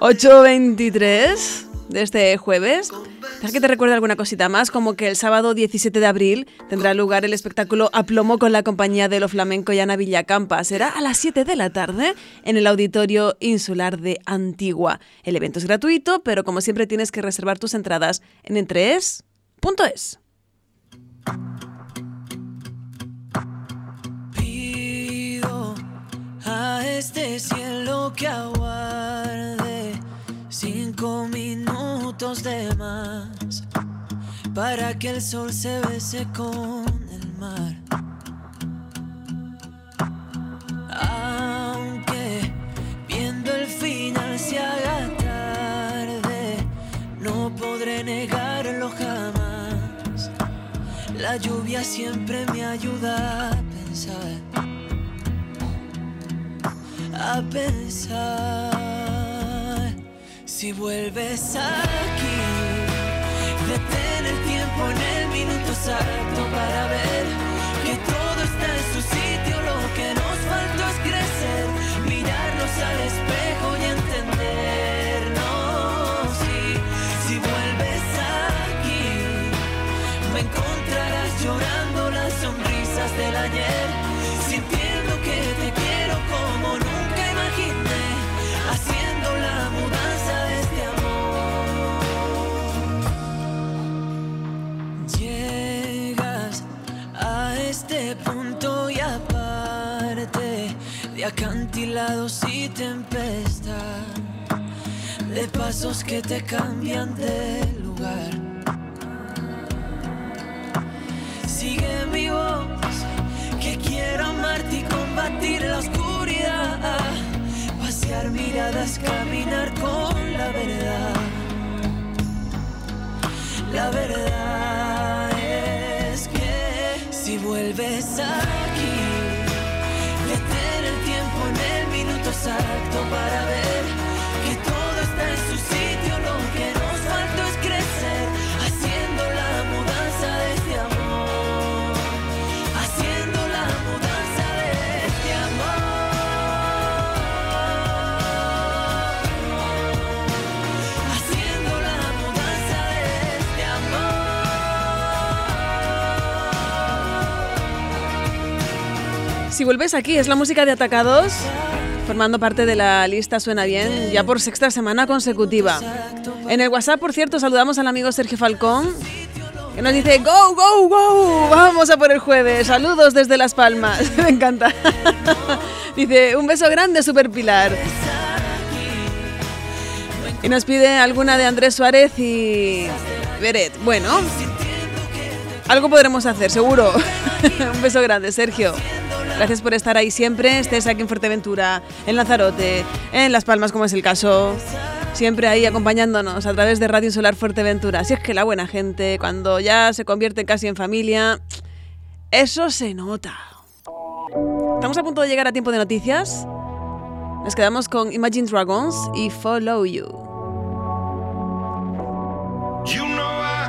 8.23 de este jueves. Deja que te recuerde alguna cosita más, como que el sábado 17 de abril tendrá lugar el espectáculo A Plomo con la compañía de lo flamenco y Ana Villacampa. Será a las 7 de la tarde en el Auditorio Insular de Antigua. El evento es gratuito, pero como siempre tienes que reservar tus entradas en entrees.es. a este cielo que aguarde cinco minutos de más para que el sol se bese con el mar. Aunque viendo el final se haga tarde, no podré negarlo jamás. La lluvia siempre me ayuda a pensar, a pensar. Si vuelves aquí, detén el tiempo en el minuto exacto para ver que todo está en su sitio. Lo que nos faltó es crecer, mirarnos al espejo y entendernos. Y si vuelves aquí, me encontrarás llorando las sonrisas del ayer, acantilados y tempestad, de pasos que te cambian de lugar. Sigue mi voz, que quiero amarte y combatir la oscuridad. Pasear miradas, caminar con la verdad. La verdad es que si vuelves aquí, exacto para ver que todo está en su sitio. Lo que nos faltó es crecer, haciendo la mudanza de este amor. Haciendo la mudanza de este amor. Haciendo la mudanza de este Si vuelves aquí, es la música de Atacados, formando parte de la lista Suena Bien, ya por sexta semana consecutiva. En el WhatsApp, por cierto, saludamos al amigo Sergio Falcón, que nos dice, go, go, go, vamos a por el jueves. Saludos desde Las Palmas, me encanta. dice, un beso grande, Super Pilar. Y nos pide alguna de Andrés Suárez y Beret. Bueno, algo podremos hacer, seguro. un beso grande, Sergio. Gracias por estar ahí siempre, estés aquí en Fuerteventura, en Lanzarote, en Las Palmas, como es el caso. Siempre ahí acompañándonos a través de Radio Solar Fuerteventura. Si es que la buena gente, cuando ya se convierte casi en familia, eso se nota. Estamos a punto de llegar a tiempo de noticias. Nos quedamos con Imagine Dragons y Follow You. You know I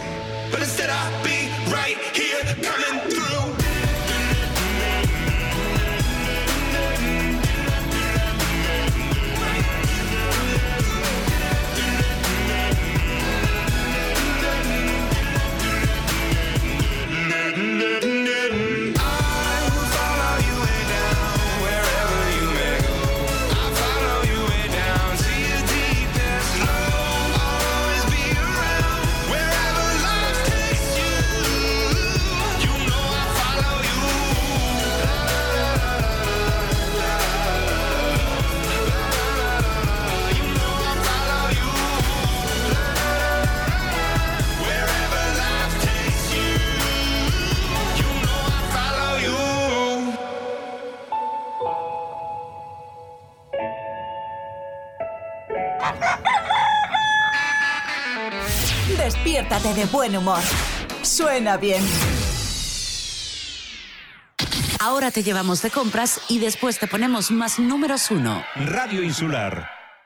Despiértate de buen humor. Suena bien. Ahora te llevamos de compras y después te ponemos más números uno. Radio Insular.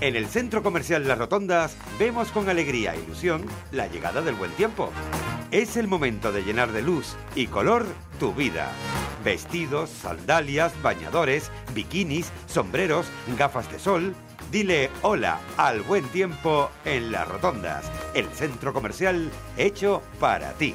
En el Centro Comercial Las Rotondas vemos con alegría e ilusión la llegada del buen tiempo. Es el momento de llenar de luz y color tu vida. Vestidos, sandalias, bañadores, bikinis, sombreros, gafas de sol. Dile hola al buen tiempo en Las Rotondas, el centro comercial hecho para ti.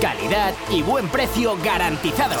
Calidad y buen precio garantizado.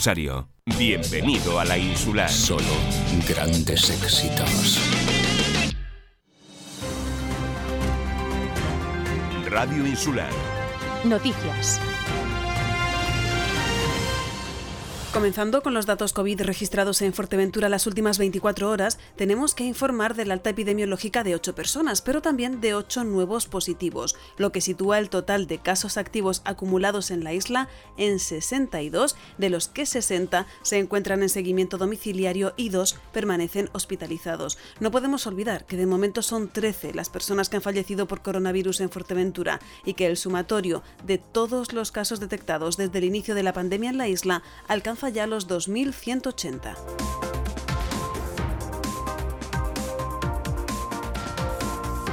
Bienvenido a la insular. Solo grandes éxitos. Radio Insular. Noticias. Comenzando con los datos COVID registrados en Fuerteventura las últimas 24 horas, tenemos que informar de la alta epidemiológica de 8 personas, pero también de 8 nuevos positivos, lo que sitúa el total de casos activos acumulados en la isla en 62, de los que 60 se encuentran en seguimiento domiciliario y 2 permanecen hospitalizados. No podemos olvidar que de momento son 13 las personas que han fallecido por coronavirus en Fuerteventura y que el sumatorio de todos los casos detectados desde el inicio de la pandemia en la isla alcanza ya los 2.180.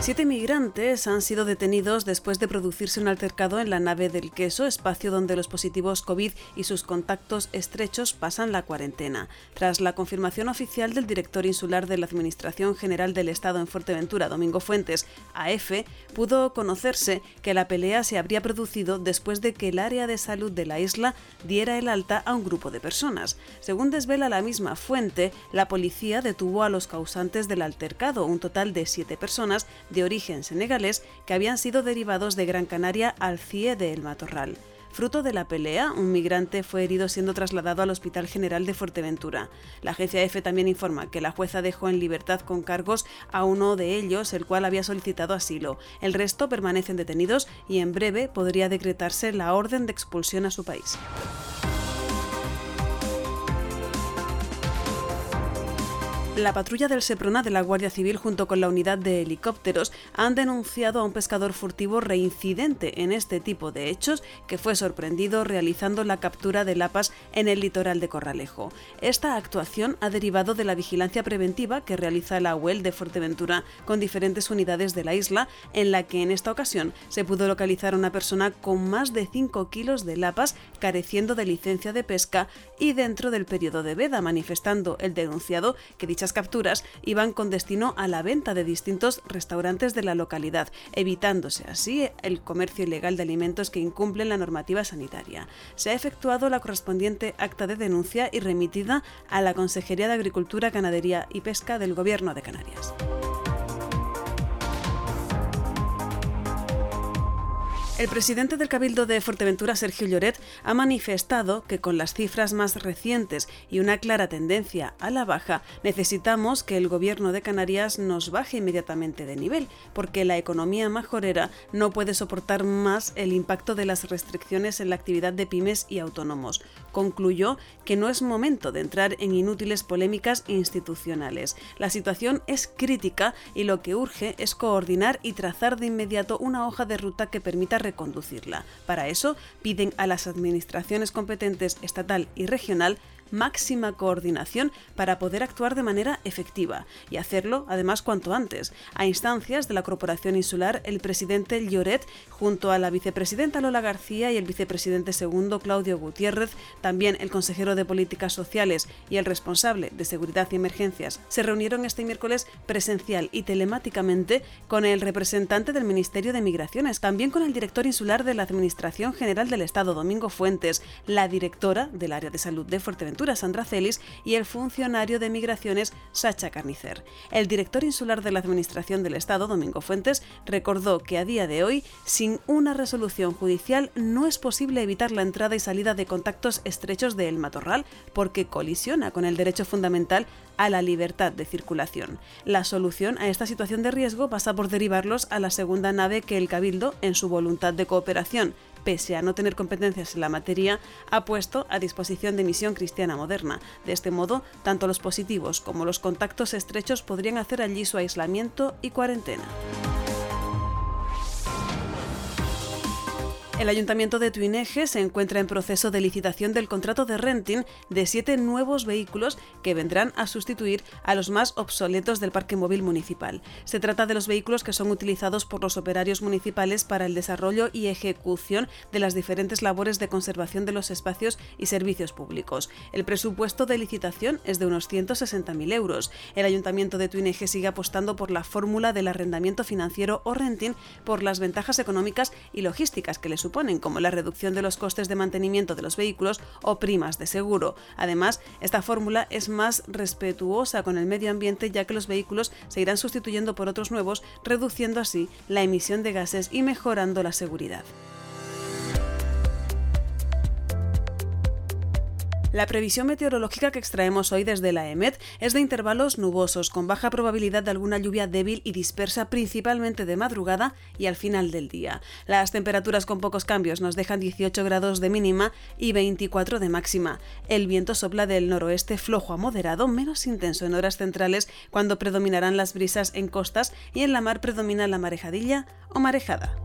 Siete migrantes han sido detenidos después de producirse un altercado en la nave del queso, espacio donde los positivos COVID y sus contactos estrechos pasan la cuarentena. Tras la confirmación oficial del director insular de la Administración General del Estado en Fuerteventura, Domingo Fuentes, AF, pudo conocerse que la pelea se habría producido después de que el área de salud de la isla diera el alta a un grupo de personas. Según desvela la misma fuente, la policía detuvo a los causantes del altercado, un total de siete personas origen senegalés que habían sido derivados de Gran Canaria al CIE de El Matorral. Fruto de la pelea, un migrante fue herido siendo trasladado al Hospital General de Fuerteventura. La agencia EFE también informa que la jueza dejó en libertad con cargos a uno de ellos, el cual había solicitado asilo. El resto permanecen detenidos y en breve podría decretarse la orden de expulsión a su país. La patrulla del Seprona de la Guardia Civil junto con la unidad de helicópteros han denunciado a un pescador furtivo reincidente en este tipo de hechos que fue sorprendido realizando la captura de lapas en el litoral de Corralejo. Esta actuación ha derivado de la vigilancia preventiva que realiza la UEL de Fuerteventura con diferentes unidades de la isla, en la que en esta ocasión se pudo localizar a una persona con más de 5 kilos de lapas careciendo de licencia de pesca y dentro del periodo de veda, manifestando el denunciado que dichas capturas iban con destino a la venta de distintos restaurantes de la localidad, evitándose así el comercio ilegal de alimentos que incumplen la normativa sanitaria. Se ha efectuado la correspondiente acta de denuncia y remitida a la Consejería de Agricultura, Ganadería y Pesca del Gobierno de Canarias. El presidente del Cabildo de Fuerteventura, Sergio Lloret, ha manifestado que con las cifras más recientes y una clara tendencia a la baja, necesitamos que el gobierno de Canarias nos baje inmediatamente de nivel, porque la economía majorera no puede soportar más el impacto de las restricciones en la actividad de pymes y autónomos. Concluyó que no es momento de entrar en inútiles polémicas institucionales. La situación es crítica y lo que urge es coordinar y trazar de inmediato una hoja de ruta que permita reconducirla. Para eso, piden a las administraciones competentes estatal y regional máxima coordinación para poder actuar de manera efectiva y hacerlo además cuanto antes. A instancias de la Corporación Insular, el presidente Lloret, junto a la vicepresidenta Lola García y el vicepresidente segundo Claudio Gutiérrez, también el consejero de Políticas Sociales y el responsable de Seguridad y Emergencias, se reunieron este miércoles presencial y telemáticamente con el representante del Ministerio de Migraciones, también con el director insular de la Administración General del Estado, Domingo Fuentes, la directora del área de salud de Fuerteventura, Sandra Celis, y el funcionario de Migraciones, Sacha Carnicer. El director insular de la Administración del Estado, Domingo Fuentes, recordó que a día de hoy, sin una resolución judicial, no es posible evitar la entrada y salida de contactos estrechos de El Matorral porque colisiona con el derecho fundamental a la libertad de circulación. La solución a esta situación de riesgo pasa por derivarlos a la segunda nave que el Cabildo, en su voluntad de cooperación, pese a no tener competencias en la materia, ha puesto a disposición de Misión Cristiana Moderna. De este modo, tanto los positivos como los contactos estrechos podrían hacer allí su aislamiento y cuarentena. El Ayuntamiento de Tuineje se encuentra en proceso de licitación del contrato de renting de siete nuevos vehículos que vendrán a sustituir a los más obsoletos del parque móvil municipal. Se trata de los vehículos que son utilizados por los operarios municipales para el desarrollo y ejecución de las diferentes labores de conservación de los espacios y servicios públicos. El presupuesto de licitación es de unos 160.000 euros. El Ayuntamiento de Tuineje sigue apostando por la fórmula del arrendamiento financiero o renting por las ventajas económicas y logísticas que le suponen, como la reducción de los costes de mantenimiento de los vehículos o primas de seguro. Además, esta fórmula es más respetuosa con el medio ambiente ya que los vehículos se irán sustituyendo por otros nuevos, reduciendo así la emisión de gases y mejorando la seguridad. La previsión meteorológica que extraemos hoy desde la EMET es de intervalos nubosos, con baja probabilidad de alguna lluvia débil y dispersa principalmente de madrugada y al final del día. Las temperaturas con pocos cambios nos dejan 18 grados de mínima y 24 de máxima. El viento sopla del noroeste flojo a moderado, menos intenso en horas centrales, cuando predominarán las brisas en costas y en la mar predomina la marejadilla o marejada.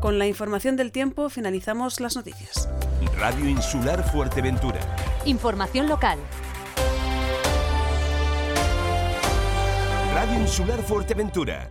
Con la información del tiempo finalizamos las noticias. Radio Insular Fuerteventura. Información local. Radio Insular Fuerteventura.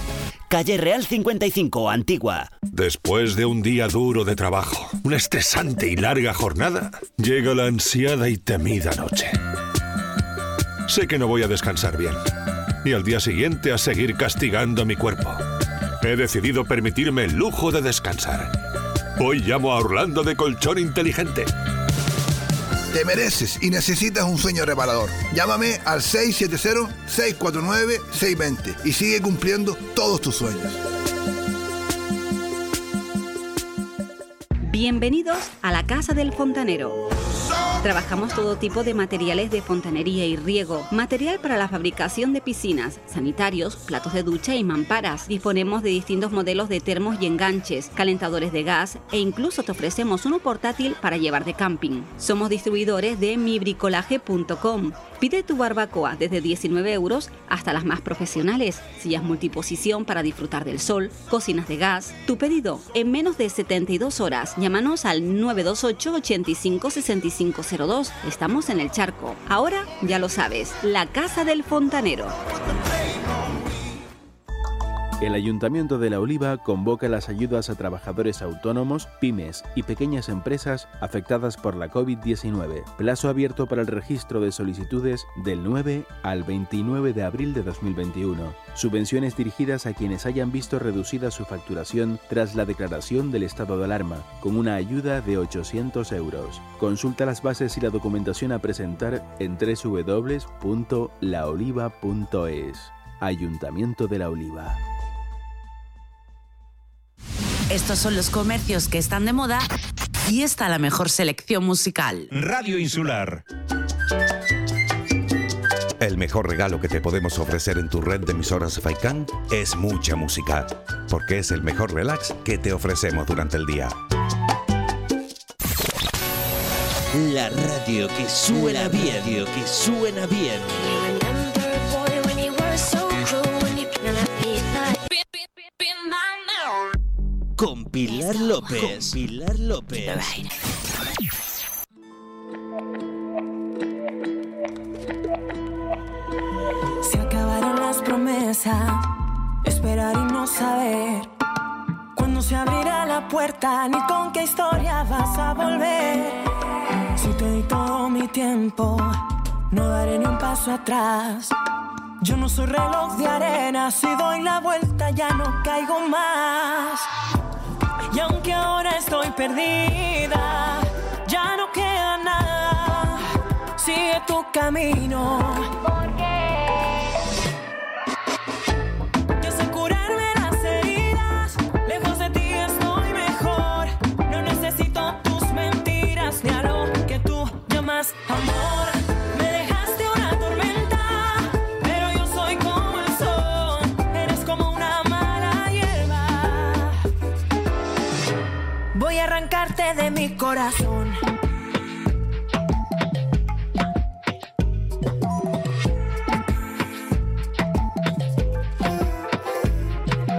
Calle Real 55, Antigua. Después de un día duro de trabajo, una estresante y larga jornada, llega la ansiada y temida noche. Sé que no voy a descansar bien, y al día siguiente a seguir castigando mi cuerpo. He decidido permitirme el lujo de descansar. Hoy llamo a Orlando de Colchón Inteligente. Te mereces y necesitas un sueño reparador. Llámame al 670-649-620 y sigue cumpliendo todos tus sueños. Bienvenidos a la Casa del Fontanero. Trabajamos todo tipo de materiales de fontanería y riego, material para la fabricación de piscinas, sanitarios, platos de ducha y mamparas. Disponemos de distintos modelos de termos y enganches, calentadores de gas e incluso te ofrecemos uno portátil para llevar de camping. Somos distribuidores de mibricolaje.com. Pide tu barbacoa desde 19 euros hasta las más profesionales, sillas multiposición para disfrutar del sol, cocinas de gas. Tu pedido en menos de 72 horas. Llámanos al 928 85 65 02. Estamos en el charco. Ahora ya lo sabes, la Casa del Fontanero. El Ayuntamiento de La Oliva convoca las ayudas a trabajadores autónomos, pymes y pequeñas empresas afectadas por la COVID-19. Plazo abierto para el registro de solicitudes del 9 al 29 de abril de 2021. Subvenciones dirigidas a quienes hayan visto reducida su facturación tras la declaración del estado de alarma, con una ayuda de 800 euros. Consulta las bases y la documentación a presentar en www.laoliva.es. Ayuntamiento de La Oliva. Estos son los comercios que están de moda y esta la mejor selección musical. Radio Insular. El mejor regalo que te podemos ofrecer en tu red de emisoras Faikan es mucha música, porque es el mejor relax que te ofrecemos durante el día. La radio que suena bien, que suena bien. Con Pilar López. Con Pilar López. Se acabaron las promesas, esperar y no saber cuándo se abrirá la puerta ni con qué historia vas a volver. Si te di todo mi tiempo, no daré ni un paso atrás. Yo no soy reloj de arena, si doy la vuelta ya no caigo más. Y aunque ahora estoy perdida, ya no queda nada. Sigue tu camino. Yo sé curarme las heridas, lejos de ti estoy mejor. No necesito tus mentiras ni a lo que tú llamas amor. Arrancarte de mi corazón.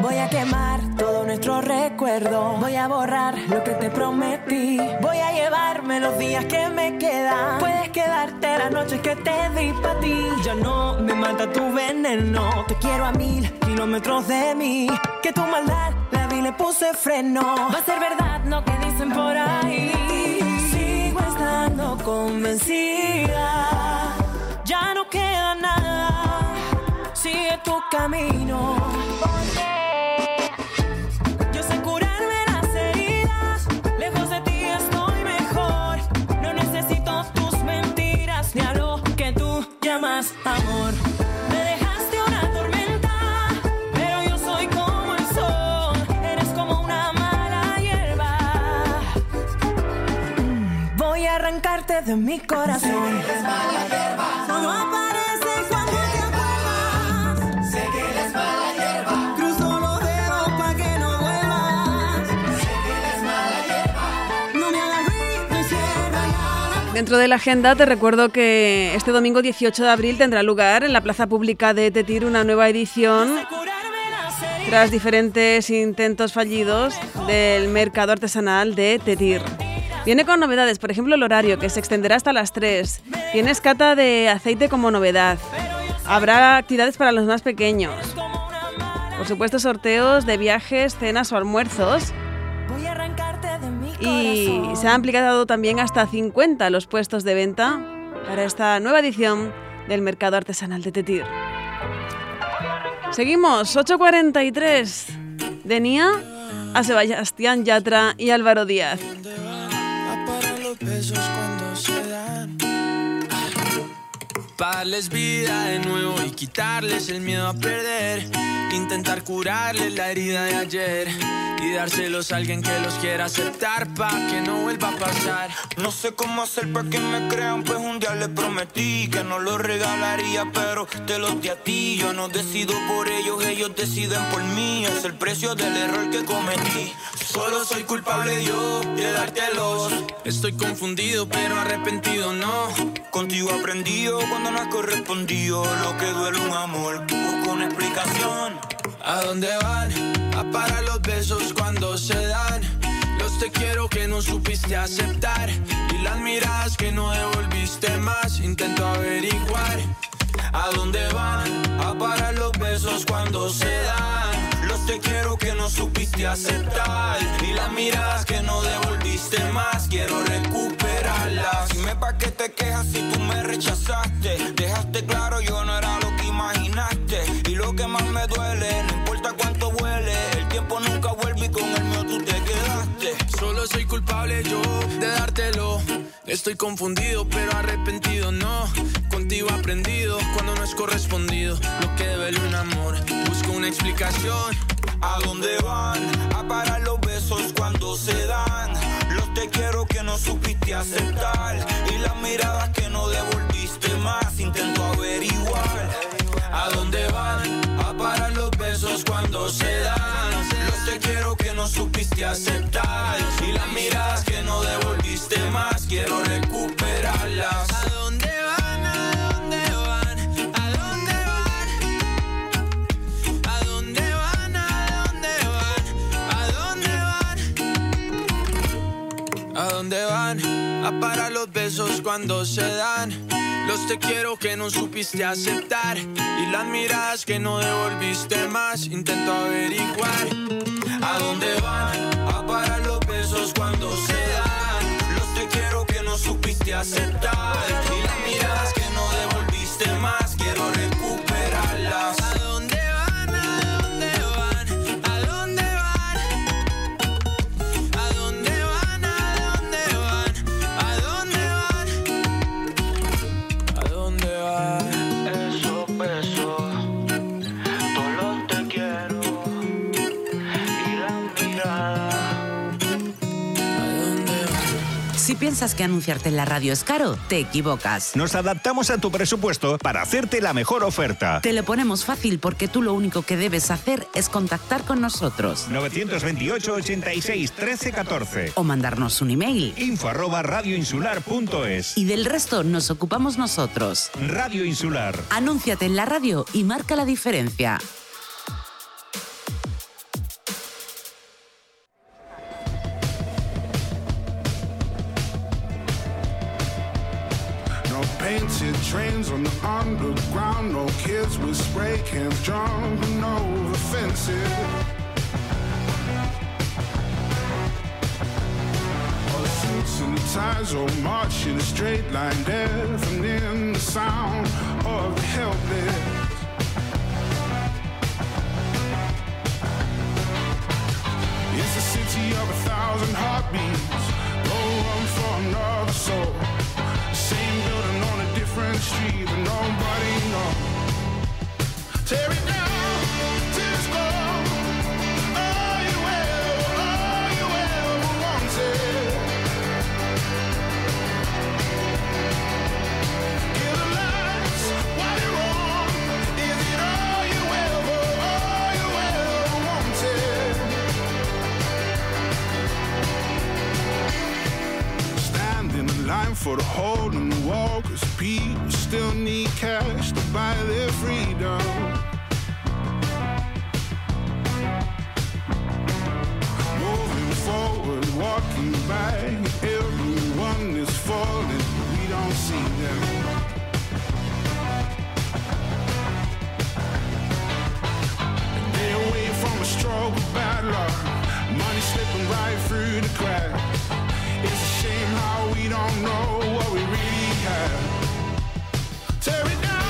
Voy a quemar todo nuestro Voy a borrar lo que te prometí. Voy a llevarme los días que me quedan. Puedes quedarte las noches que te di para ti. Ya no me mata tu veneno. Te quiero a mil kilómetros de mí. Que tu maldad la vi le puse freno. Va a ser verdad lo que dicen por ahí. Sigo estando convencida. Ya no queda nada. Sigue tu camino. Amor. Me dejaste una tormenta, pero yo soy como el sol. Eres como una mala hierba. Mm, Dentro de la agenda te recuerdo que este domingo 18 de abril tendrá lugar en la plaza pública de Tetir una nueva edición tras diferentes intentos fallidos del mercado artesanal de Tetir. Viene con novedades, por ejemplo el horario que se extenderá hasta las 3. Tienes cata de aceite como novedad. Habrá actividades para los más pequeños. Por supuesto sorteos de viajes, cenas o almuerzos y se han ampliado también hasta 50 los puestos de venta para esta nueva edición del Mercado Artesanal de Tetir. Seguimos, 8.43 de Nia a Sebastián Yatra y Álvaro Díaz. Darles vida de nuevo y quitarles el miedo a perder. Intentar curarles la herida de ayer y dárselos a alguien que los quiera aceptar pa' que no vuelva a pasar. No sé cómo hacer para que me crean, pues un día les prometí que no los regalaría, pero te los di a ti. Yo no decido por ellos, ellos deciden por mí. Es el precio del error que cometí. Solo soy culpable yo de dártelos. Estoy confundido, pero arrepentido no. Contigo aprendido cuando no has correspondido. Lo que duele un amor, una explicación. ¿A dónde van? A parar los besos cuando se dan. Los te quiero que no supiste aceptar. Y las miradas que no devolviste más. Intento averiguar. ¿A dónde van? A parar los besos cuando se dan. Te quiero que no supiste aceptar. Y las miradas que no devolviste más. Quiero recuperarlas. Dime pa' qué te quejas si tú me rechazaste. Dejaste claro yo no era lo que imaginaste. Y lo que más me duele, no importa cuánto vuele. El tiempo nunca vuelve y con el mío tú te quedaste. Solo soy culpable yo de dártelo. Estoy confundido, pero arrepentido no. Contigo aprendido cuando no es correspondido. Lo que duele un amor, busco una explicación. ¿A dónde van? A parar los besos cuando se dan. Los te quiero que no supiste aceptar. Y las miradas que no devolviste más. Intento averiguar. ¿A dónde van? A parar los besos cuando se dan. Te quiero que no supiste aceptar. Y las miradas que no devolviste más. Quiero recuperarlas. ¿A dónde van? ¿A dónde van? ¿A dónde van? ¿A dónde van? ¿A dónde van? ¿A dónde van? ¿A dónde van? A parar los besos cuando se dan. Los te quiero que no supiste aceptar. Y las miradas que no devolviste más. Intento averiguar. ¿A dónde van? A parar los besos cuando se dan. Los te quiero que no supiste aceptar. Y las miradas que no devolviste más. Quiero recuperarlas. Piensas que anunciarte en la radio es caro, te equivocas. Nos adaptamos a tu presupuesto para hacerte la mejor oferta. Te lo ponemos fácil porque tú lo único que debes hacer es contactar con nosotros 928 86 13 14 o mandarnos un email. info arroba radioinsular.es Y del resto nos ocupamos nosotros. Radio Insular. Anúnciate en la radio y marca la diferencia. Trains on the underground, no kids with spray cans jumping over fences. All the suits and ties all march in a straight line, deafening the sound of the helpless. It's a city of a thousand heartbeats, no room for another soul. Same building different street, but nobody knows. Tear it down to its core. All you ever, all you ever wanted. Kill the lights Cause people still need cash to buy their freedom. Moving forward, walking by, everyone is falling, we don't see them. They away from a struggle battle, money slipping right through the cracks. It's a shame how we don't know what we Tear it down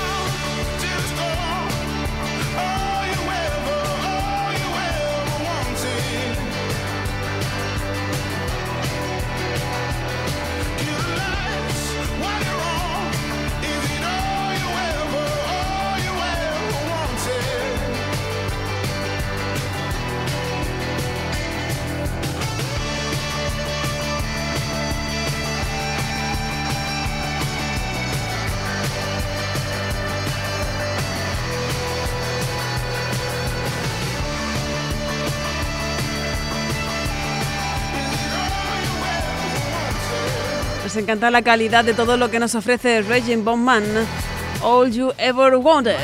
Nos encanta la calidad de todo lo que nos ofrece Regin Bowman. All You Ever Wanted.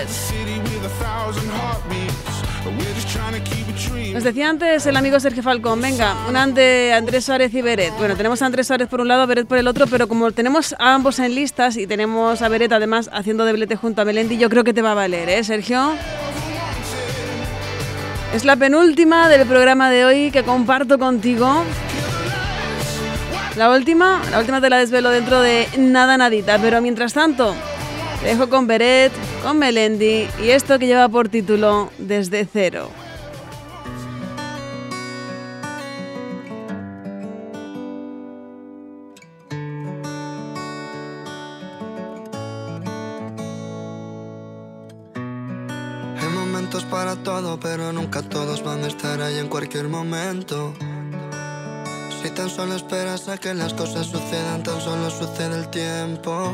Nos decía antes el amigo Sergio Falcón, venga, una de Andrés Suárez y Beret. Bueno, tenemos a Andrés Suárez por un lado, Beret por el otro, pero como tenemos a ambos en listas y tenemos a Beret además haciendo doblete junto a Melendi, yo creo que te va a valer, ¿eh, Sergio? Es la penúltima del programa de hoy que comparto contigo. La última, la última te la desvelo dentro de nada nadita, pero mientras tanto, te dejo con Beret, con Melendi y esto que lleva por título Desde cero. Hay momentos para todo, pero nunca todos van a estar ahí en cualquier momento. Si tan solo esperas a que las cosas sucedan, tan solo sucede el tiempo.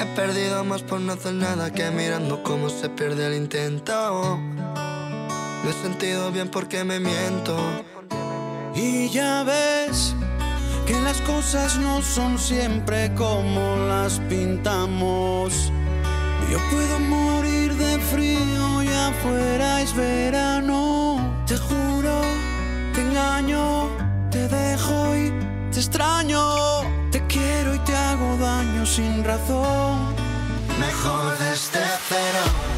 He perdido más por no hacer nada que mirando cómo se pierde el intento. Me he sentido bien porque me miento. Y ya ves que las cosas no son siempre como las pintamos. Yo puedo morir de frío y afuera es verano. Te juro, te engaño, te dejo y te extraño. Te quiero y te hago daño sin razón. Mejor desde cero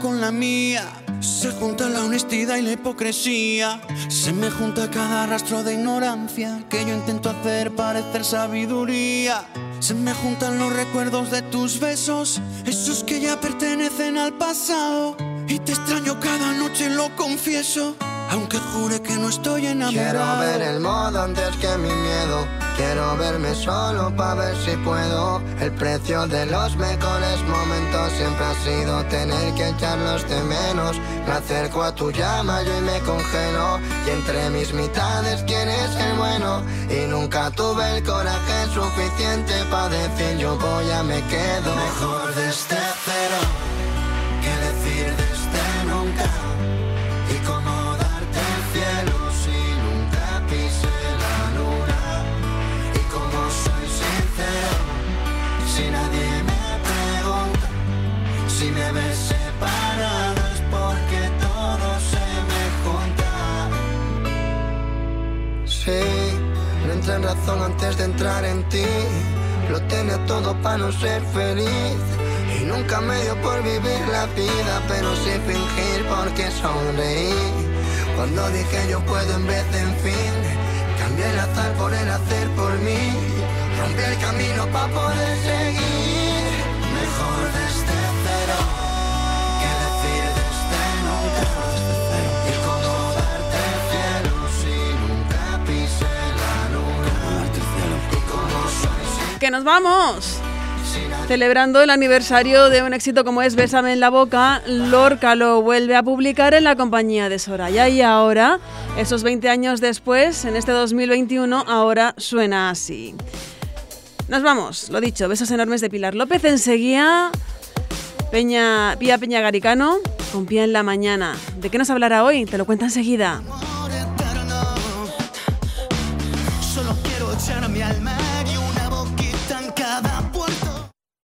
con la mía. Se junta la honestidad y la hipocresía. Se me junta cada rastro de ignorancia que yo intento hacer parecer sabiduría. Se me juntan los recuerdos de tus besos, esos que ya pertenecen al pasado. Y te extraño cada noche, lo confieso, aunque jure que no estoy enamorado. Quiero ver el modo antes que mi miedo. Quiero verme solo para ver si puedo. El precio de los mejores momentos siempre ha sido tener que echarlos de menos. Me acerco a tu llama yo y me congelo. Y entre mis mitades quién es el bueno. Y nunca tuve el coraje suficiente para decir yo voy a me quedo. Mejor desde cero que decir desde nunca. Si me ves separado es porque todo se me junta. Sí, no entré en razón antes de entrar en ti. Lo tenía todo para no ser feliz. Y nunca me dio por vivir la vida, pero sí fingir porque sonreí. Cuando dije yo puedo en vez de en fin, cambié el azar por el hacer por mí. Rompí el camino para poder seguir. Mejor ¡Que nos vamos! Celebrando el aniversario de un éxito como es Bésame en la boca, Lorca lo vuelve a publicar en la compañía de Soraya y ahora, esos 20 años después, en este 2021, ahora suena así. Nos vamos, lo dicho, besos enormes de Pilar López, enseguida Peña, Pía Peña Garicano con pie en la mañana. ¿De qué nos hablará hoy? Te lo cuenta enseguida. Solo quiero echar mi alma